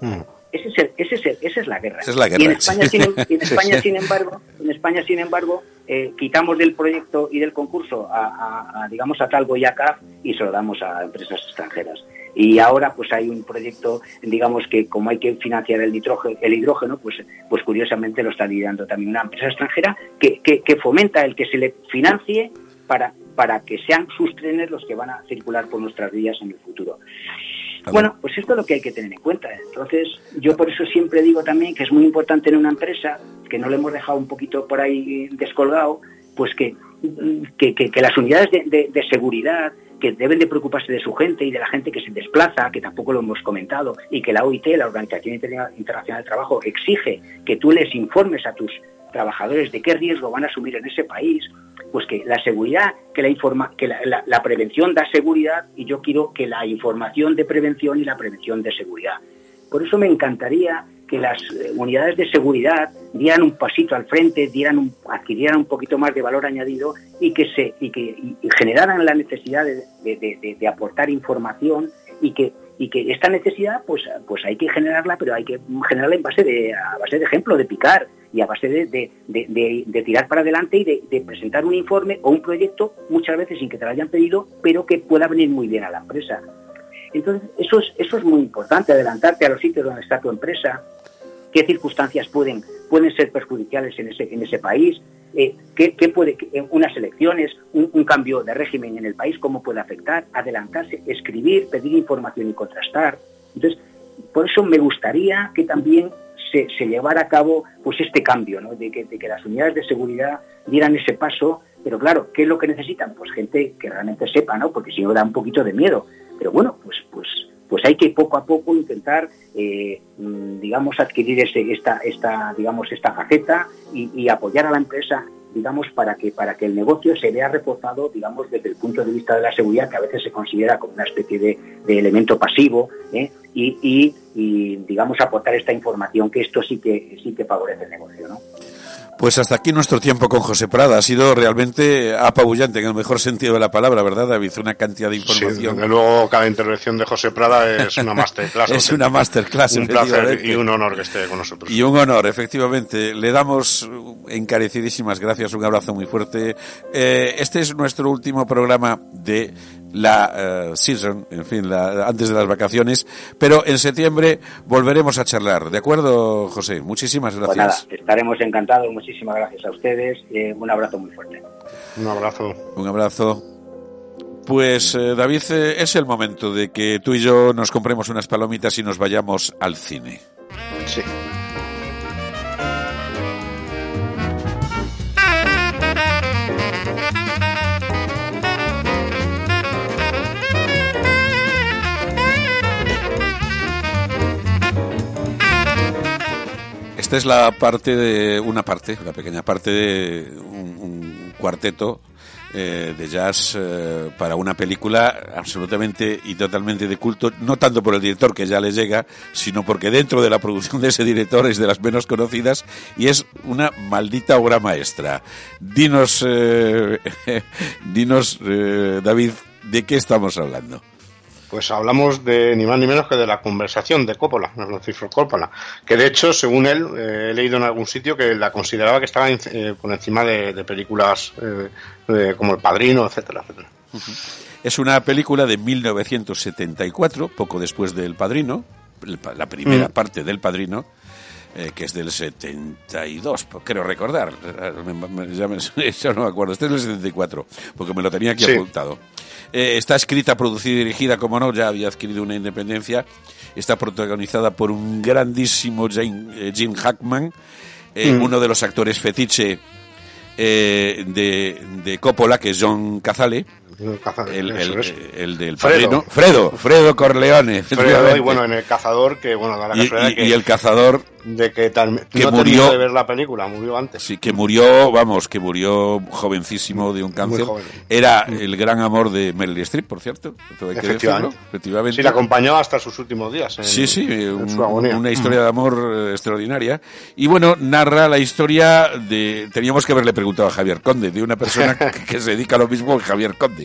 Hmm. Ese es ese esa es la guerra. y en España, sin, embargo, en España, sin embargo, eh, quitamos del proyecto y del concurso a, digamos a Talgo y a CAF y se lo damos a empresas extranjeras. Y ahora pues hay un proyecto, digamos que como hay que financiar el nitrógeno, el hidrógeno, pues, pues curiosamente lo está liderando también una empresa extranjera que, que, fomenta el que se le financie para, para que sean sus trenes los que van a circular por nuestras vías en el futuro. Bueno, pues esto es lo que hay que tener en cuenta. Entonces, yo por eso siempre digo también que es muy importante en una empresa, que no le hemos dejado un poquito por ahí descolgado, pues que, que, las unidades de, seguridad, que deben de preocuparse de su gente y de la gente que se desplaza, que tampoco lo hemos comentado, y que la OIT, la Organización Internacional del Trabajo, exige que tú les informes a tus trabajadores de qué riesgo van a asumir en ese país, pues que la seguridad, que la informa, que la prevención da seguridad y yo quiero que la información de prevención y la prevención de seguridad. Por eso me encantaría que las eh, unidades de seguridad dieran un pasito al frente, dieran un, adquirieran un poquito más de valor añadido y que se y que generaran la necesidad de, aportar información y que y que esta necesidad pues pues hay que generarla pero hay que generarla en base de a base de ejemplo de picar y a base de, de tirar para adelante y de, presentar un informe o un proyecto muchas veces sin que te lo hayan pedido pero que pueda venir muy bien a la empresa entonces eso es eso es muy importante adelantarte a los sitios donde está tu empresa qué circunstancias pueden, pueden ser perjudiciales en ese, en ese país, eh, qué, puede, unas elecciones, un, cambio de régimen en el país, cómo puede afectar, adelantarse, escribir, pedir información y contrastar. Entonces, por eso me gustaría que también se, llevara a cabo pues este cambio, ¿no? de, que, de que las unidades de seguridad dieran ese paso, pero claro, ¿qué es lo que necesitan? Pues gente que realmente sepa, ¿no? porque si no da un poquito de miedo. Pero bueno, pues, pues pues hay que poco a poco intentar, eh, mm, digamos, adquirir ese, esta, esta, digamos, esta faceta y, apoyar a la empresa, digamos, para que, para que el negocio se vea reforzado, digamos, desde el punto de vista de la seguridad, que a veces se considera como una especie de, elemento pasivo, ¿eh? y, y, digamos, aportar esta información, que esto sí que, sí que favorece el negocio, ¿no? Pues hasta aquí nuestro tiempo con José Prada. Ha sido realmente apabullante, en el mejor sentido de la palabra, ¿verdad, David? Una cantidad de información. Sí, luego cada intervención de José Prada es una masterclass. es una masterclass, Un placer y un honor que esté con nosotros. Y un honor, efectivamente. Le damos encarecidísimas gracias, un abrazo muy fuerte. Eh, este es nuestro último programa de la eh, season, en fin, la, antes de las vacaciones, pero en septiembre volveremos a charlar. ¿De acuerdo, José? Muchísimas pues gracias. estaremos encantados. Muchísimas gracias a ustedes. Eh, un abrazo muy fuerte. Un abrazo. Un abrazo. Pues eh, David, es el momento de que tú y yo nos compremos unas palomitas y nos vayamos al cine. Sí. Esta es la parte de una parte, la pequeña parte de un, cuarteto eh, de jazz eh, para una película absolutamente y totalmente de culto, no tanto por el director que ya le llega, sino porque dentro de la producción de ese director es de las menos conocidas y es una maldita obra maestra. Dinos, eh, dinos David, ¿de qué estamos hablando? Pues hablamos de ni más ni menos que de la conversación de Coppola, Francis Ford Coppola, que de hecho, según él, eh, he leído en algún sitio que la consideraba que estaba en- eh, por encima de, de películas eh, de- como El Padrino, etcétera, etcétera. Es una película de 1974, poco después del Padrino, el pa- la primera Mm. parte del Padrino, eh, que es del 72, po- creo recordar. eh, ya me- ya no me acuerdo. Este es del 74, porque me lo tenía aquí Sí. apuntado. Eh, está escrita, producida y dirigida, como no, ya había adquirido una independencia. Está protagonizada por un grandísimo Jane- eh, Jim Hackman, Mm. uno de los actores fetiche de, de Coppola, que es John Cazale. El, el- es. el del Fredo. Fredo, Fredo Corleone. Fredo, y bueno, en El Cazador, que bueno, da la Y- y- que, y el cazador de que, tal, que no murió- de ver la película, murió antes. Sí, que murió, vamos, que murió jovencísimo de un cáncer. Era el gran amor de Meryl Streep, por cierto. hay que Efectivamente. decirlo, efectivamente. Sí, la acompañó hasta sus últimos días. en- Sí, sí, en un- su agonía. una historia de amor eh, extraordinaria. Y bueno, narra la historia de... Teníamos que haberle preguntado a Javier Conde, de una persona que, que se dedica a lo mismo que Javier Conde.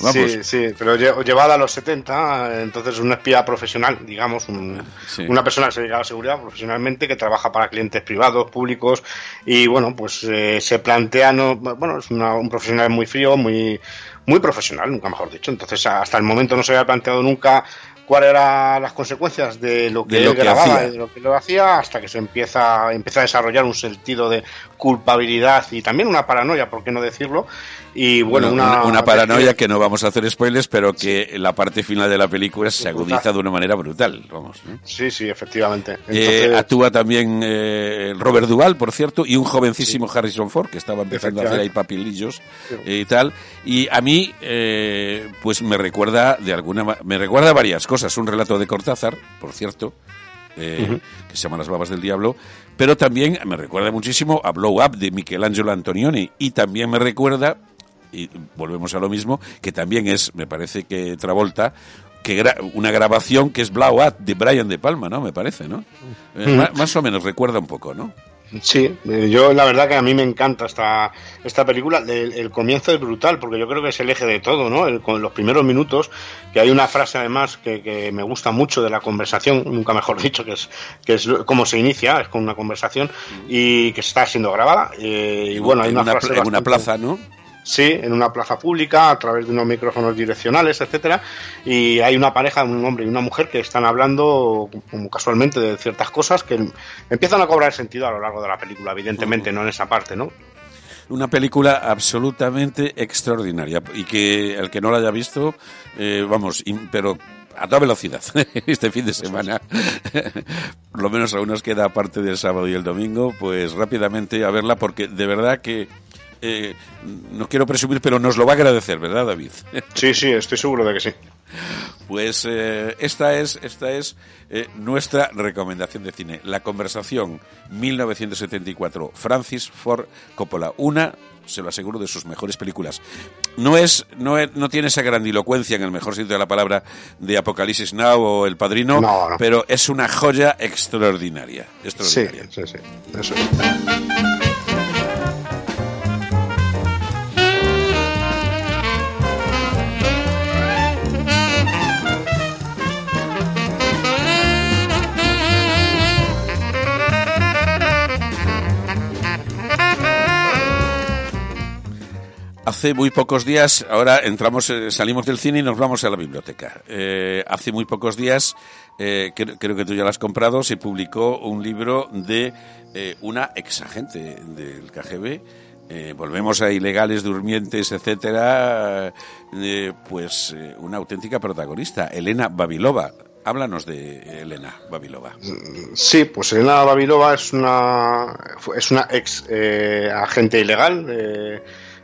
Vamos, Sí, sí, pero lle- llevada a los 70, entonces un espía profesional, digamos, un- Sí. una persona que se dedica a la seguridad profesionalmente, que trabaja para clientes privados, públicos, y bueno, pues eh, se plantea, no, bueno, es una- un profesional muy frío, muy, muy profesional, nunca mejor dicho. Entonces, hasta el momento no se había planteado nunca cuáles eran las consecuencias de lo que De lo él que grababa hacía. y de lo que lo hacía hasta que se empieza, empieza a desarrollar un sentido de culpabilidad y también una paranoia, por qué no decirlo, y bueno, una, una paranoia que no vamos a hacer spoilers, pero que en la parte final de la película se agudiza de una manera brutal. Vamos, ¿no? Sí, sí, efectivamente. Eh, Entonces, actúa también eh, Robert Duvall, por cierto, y un jovencísimo Harrison Ford, que estaba empezando a hacer ahí papilillos eh, y tal. Y a mí, eh, pues me recuerda de alguna me recuerda varias cosas. Un relato de Cortázar, por cierto, eh, que se llama Las babas del diablo, pero también me recuerda muchísimo a Blow Up de Michelangelo Antonioni y también me recuerda y volvemos a lo mismo, que también es, me parece que Travolta, que gra- una grabación que es Up de Brian De Palma, ¿no? Me parece, ¿no? Eh, más o menos recuerda un poco, ¿no? Sí, eh, yo la verdad que a mí me encanta esta, esta película. El, el comienzo es brutal porque yo creo que es el eje de todo, ¿no? El- con los primeros minutos, que hay una frase además que, que me gusta mucho de la conversación, nunca mejor dicho, que es, que es cómo se inicia, es con una conversación y que está siendo grabada. eh, y bueno, hay una, una, frase pla- en una plaza, ¿no? Sí, en una plaza pública, a través de unos micrófonos direccionales, etcétera, y hay una pareja, un hombre y una mujer que están hablando como casualmente de ciertas cosas que empiezan a cobrar sentido a lo largo de la película, evidentemente, no en esa parte, ¿no? Una película absolutamente extraordinaria y que el que no la haya visto, eh, vamos, in- pero a toda velocidad este fin de semana, por lo menos aún nos queda aparte del sábado y el domingo, pues rápidamente a verla porque de verdad que eh, no quiero presumir, pero nos lo va a agradecer, ¿verdad, David? Sí, sí, estoy seguro de que sí. Pues eh, esta es, esta es eh, nuestra recomendación de cine. La conversación 1974, Francis Ford Coppola. Una, se lo aseguro, de sus mejores películas. No es, no es- no tiene esa grandilocuencia en el mejor sentido de la palabra de Apocalipsis Now o El Padrino, No, no. pero es una joya extraordinaria. Sí, extraordinaria. sí, sí. Eso es. Hace muy pocos días, ahora entramos, eh, salimos del cine y nos vamos a la biblioteca. Eh, hace muy pocos días, eh, creo, creo que tú ya lo has comprado, se publicó un libro de eh, una exagente del KGB. Eh, volvemos a ilegales, durmientes, etcétera. eh, pues una auténtica protagonista, Elena Babilova. Háblanos de Elena Babilova. Sí, pues Elena Babilova es una es una ex agente ilegal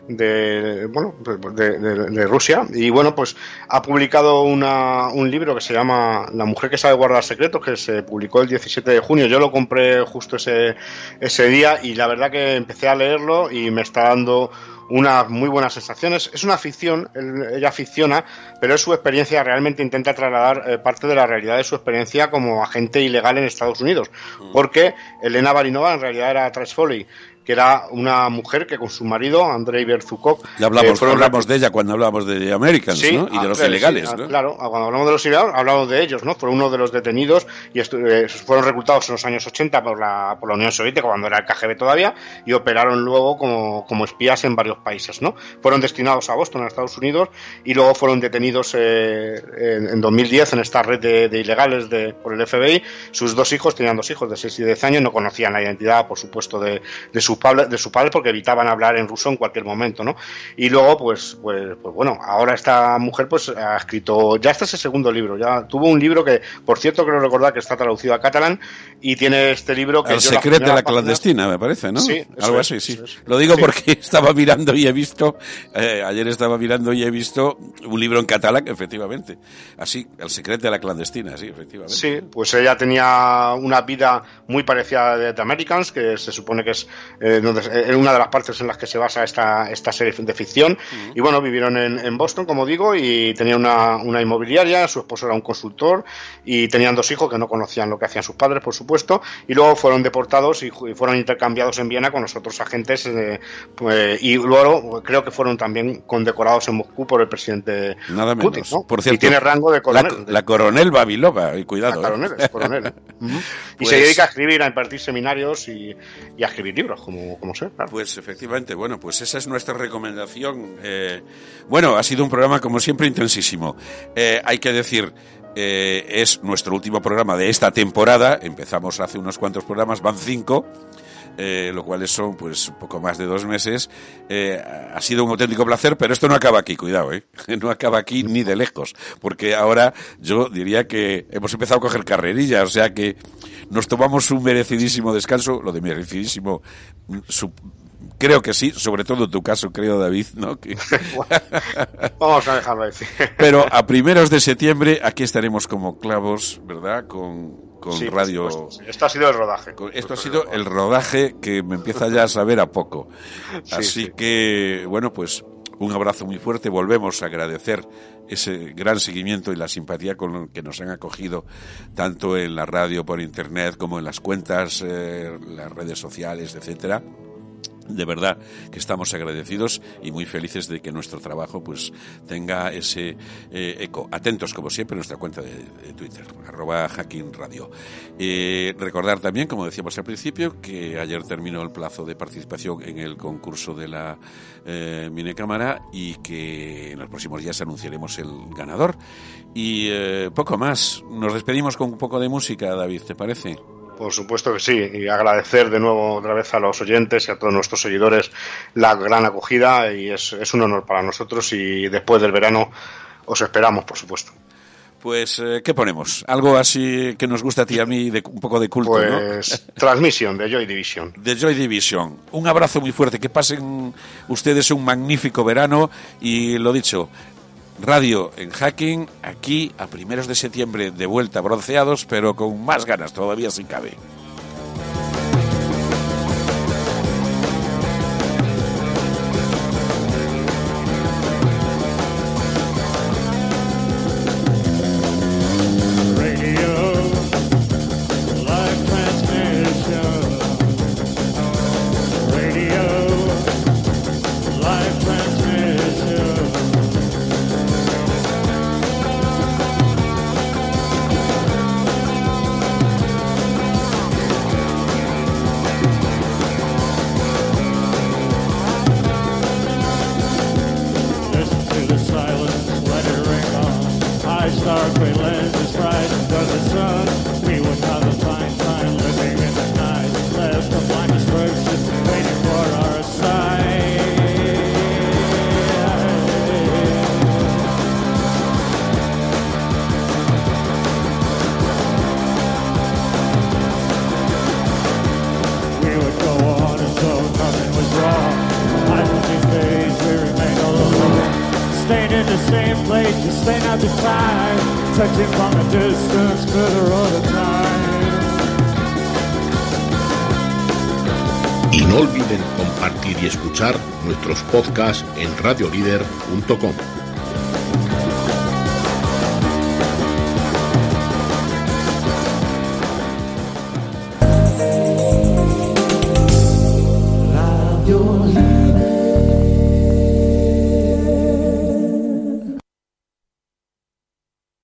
de, bueno de, de- de Rusia y bueno pues ha publicado una, un libro que se llama La mujer que sabe guardar secretos que se publicó el 17 de junio. Yo lo compré justo ese ese día y la verdad que empecé a leerlo y me está dando unas muy buenas sensaciones. Es una ficción, ella ficciona, pero es su experiencia, realmente intenta trasladar eh, parte de la realidad de su experiencia como agente ilegal en Estados Unidos. Porque Elena Barinova en realidad era Trace Foley, que era una mujer que con su marido, Andrei Berzukov... Ya hablamos, hablamos de ella cuando hablábamos de Americans, ¿no? Y de los ilegales, ¿no? Claro, cuando hablamos de los ilegales, hablamos de ellos, ¿no? Fueron uno de los detenidos y fueron reclutados en los años 80 por la, por la Unión Soviética, cuando era el KGB todavía, y operaron luego como, como espías en varios países, ¿no? Fueron destinados a Boston, a Estados Unidos, y luego fueron detenidos eh, en, 2010 en esta red de, ilegales de, por el FBI. Sus dos hijos, tenían dos hijos de 6 y 10 años, no conocían la identidad, por supuesto, de, de, su, padre, de su padre porque evitaban hablar en ruso en cualquier momento, ¿no? Y luego, pues, pues, pues bueno, ahora esta mujer pues ha escrito, ya este es el segundo libro, ya tuvo un libro que, por cierto, creo recordar que está traducido a catalán y tiene este libro que... El secreto de la clandestina, me parece, ¿no? Sí, algo así, sí. Lo digo porque estaba mirando y he visto, eh, ayer estaba mirando y he visto un libro en catalán, efectivamente. Así, El secreto de la clandestina, sí, efectivamente. Sí, pues ella tenía una vida muy parecida a The Americans, que se supone que es eh, eh, una de las partes en las que se basa esta, esta serie de ficción. Y bueno, vivieron en, Boston, como digo, y tenían una, una inmobiliaria, su esposo era un consultor y tenían dos hijos que no conocían lo que hacían sus padres, por supuesto, y luego fueron deportados y, fueron intercambiados en Viena con los otros agentes pues, y luego creo que fueron también condecorados en Moscú por el presidente Nada menos. Putin, ¿no? Por cierto, y tiene rango de coronel. La, coronel Babilova, y cuidado. La coronel, es coronel. Y se pues dedica a escribir, a impartir seminarios y, a escribir libros, como, Pues efectivamente, bueno, pues esa es nuestra recomendación. Eh, bueno, ha sido un programa, como siempre, intensísimo. Eh, hay que decir, eh, es nuestro último programa de esta temporada. Empezamos hace unos cuantos programas, van cinco. Eh, lo cual son pues poco más de dos meses. Eh, ha sido un auténtico placer, pero esto no acaba aquí, cuidado, ¿eh? no acaba aquí ni de lejos, porque ahora yo diría que hemos empezado a coger carrerilla, o sea que nos tomamos un merecidísimo descanso, lo de merecidísimo, su, Creo que sí, sobre todo en tu caso, creo, David, ¿no? Vamos a dejarlo decir. Pero a primeros de septiembre aquí estaremos como clavos, ¿verdad? Con, con radio. Esto ha sido el rodaje. Esto ha sido el rodaje que me empieza ya a saber a poco. Así que, bueno, pues un abrazo muy fuerte. Volvemos a agradecer ese gran seguimiento y la simpatía con que nos han acogido tanto en la radio por internet como en las cuentas, eh, las redes sociales, etcétera de verdad que estamos agradecidos y muy felices de que nuestro trabajo pues tenga ese eh, eco. Atentos como siempre a nuestra cuenta de, Twitter, arroba hacking radio. Eh, recordar también, como decíamos al principio, que ayer terminó el plazo de participación en el concurso de la eh, Minecámara y que en los próximos días anunciaremos el ganador. Y eh, poco más. Nos despedimos con un poco de música, David, ¿te parece? Por supuesto que sí, y agradecer de nuevo otra vez a los oyentes y a todos nuestros seguidores la gran acogida y es, es un honor para nosotros y después del verano os esperamos, por supuesto. Pues, eh, ¿qué ponemos? Algo así que nos gusta a ti y a mí, de, un poco de culto, pues, transmisión de Joy Division. De Joy Division. Un abrazo muy fuerte, que pasen ustedes un magnífico verano y lo dicho, Radio en Hacking, aquí a primeros de septiembre de vuelta bronceados, pero con más ganas todavía sin cabe. En radiolider.com.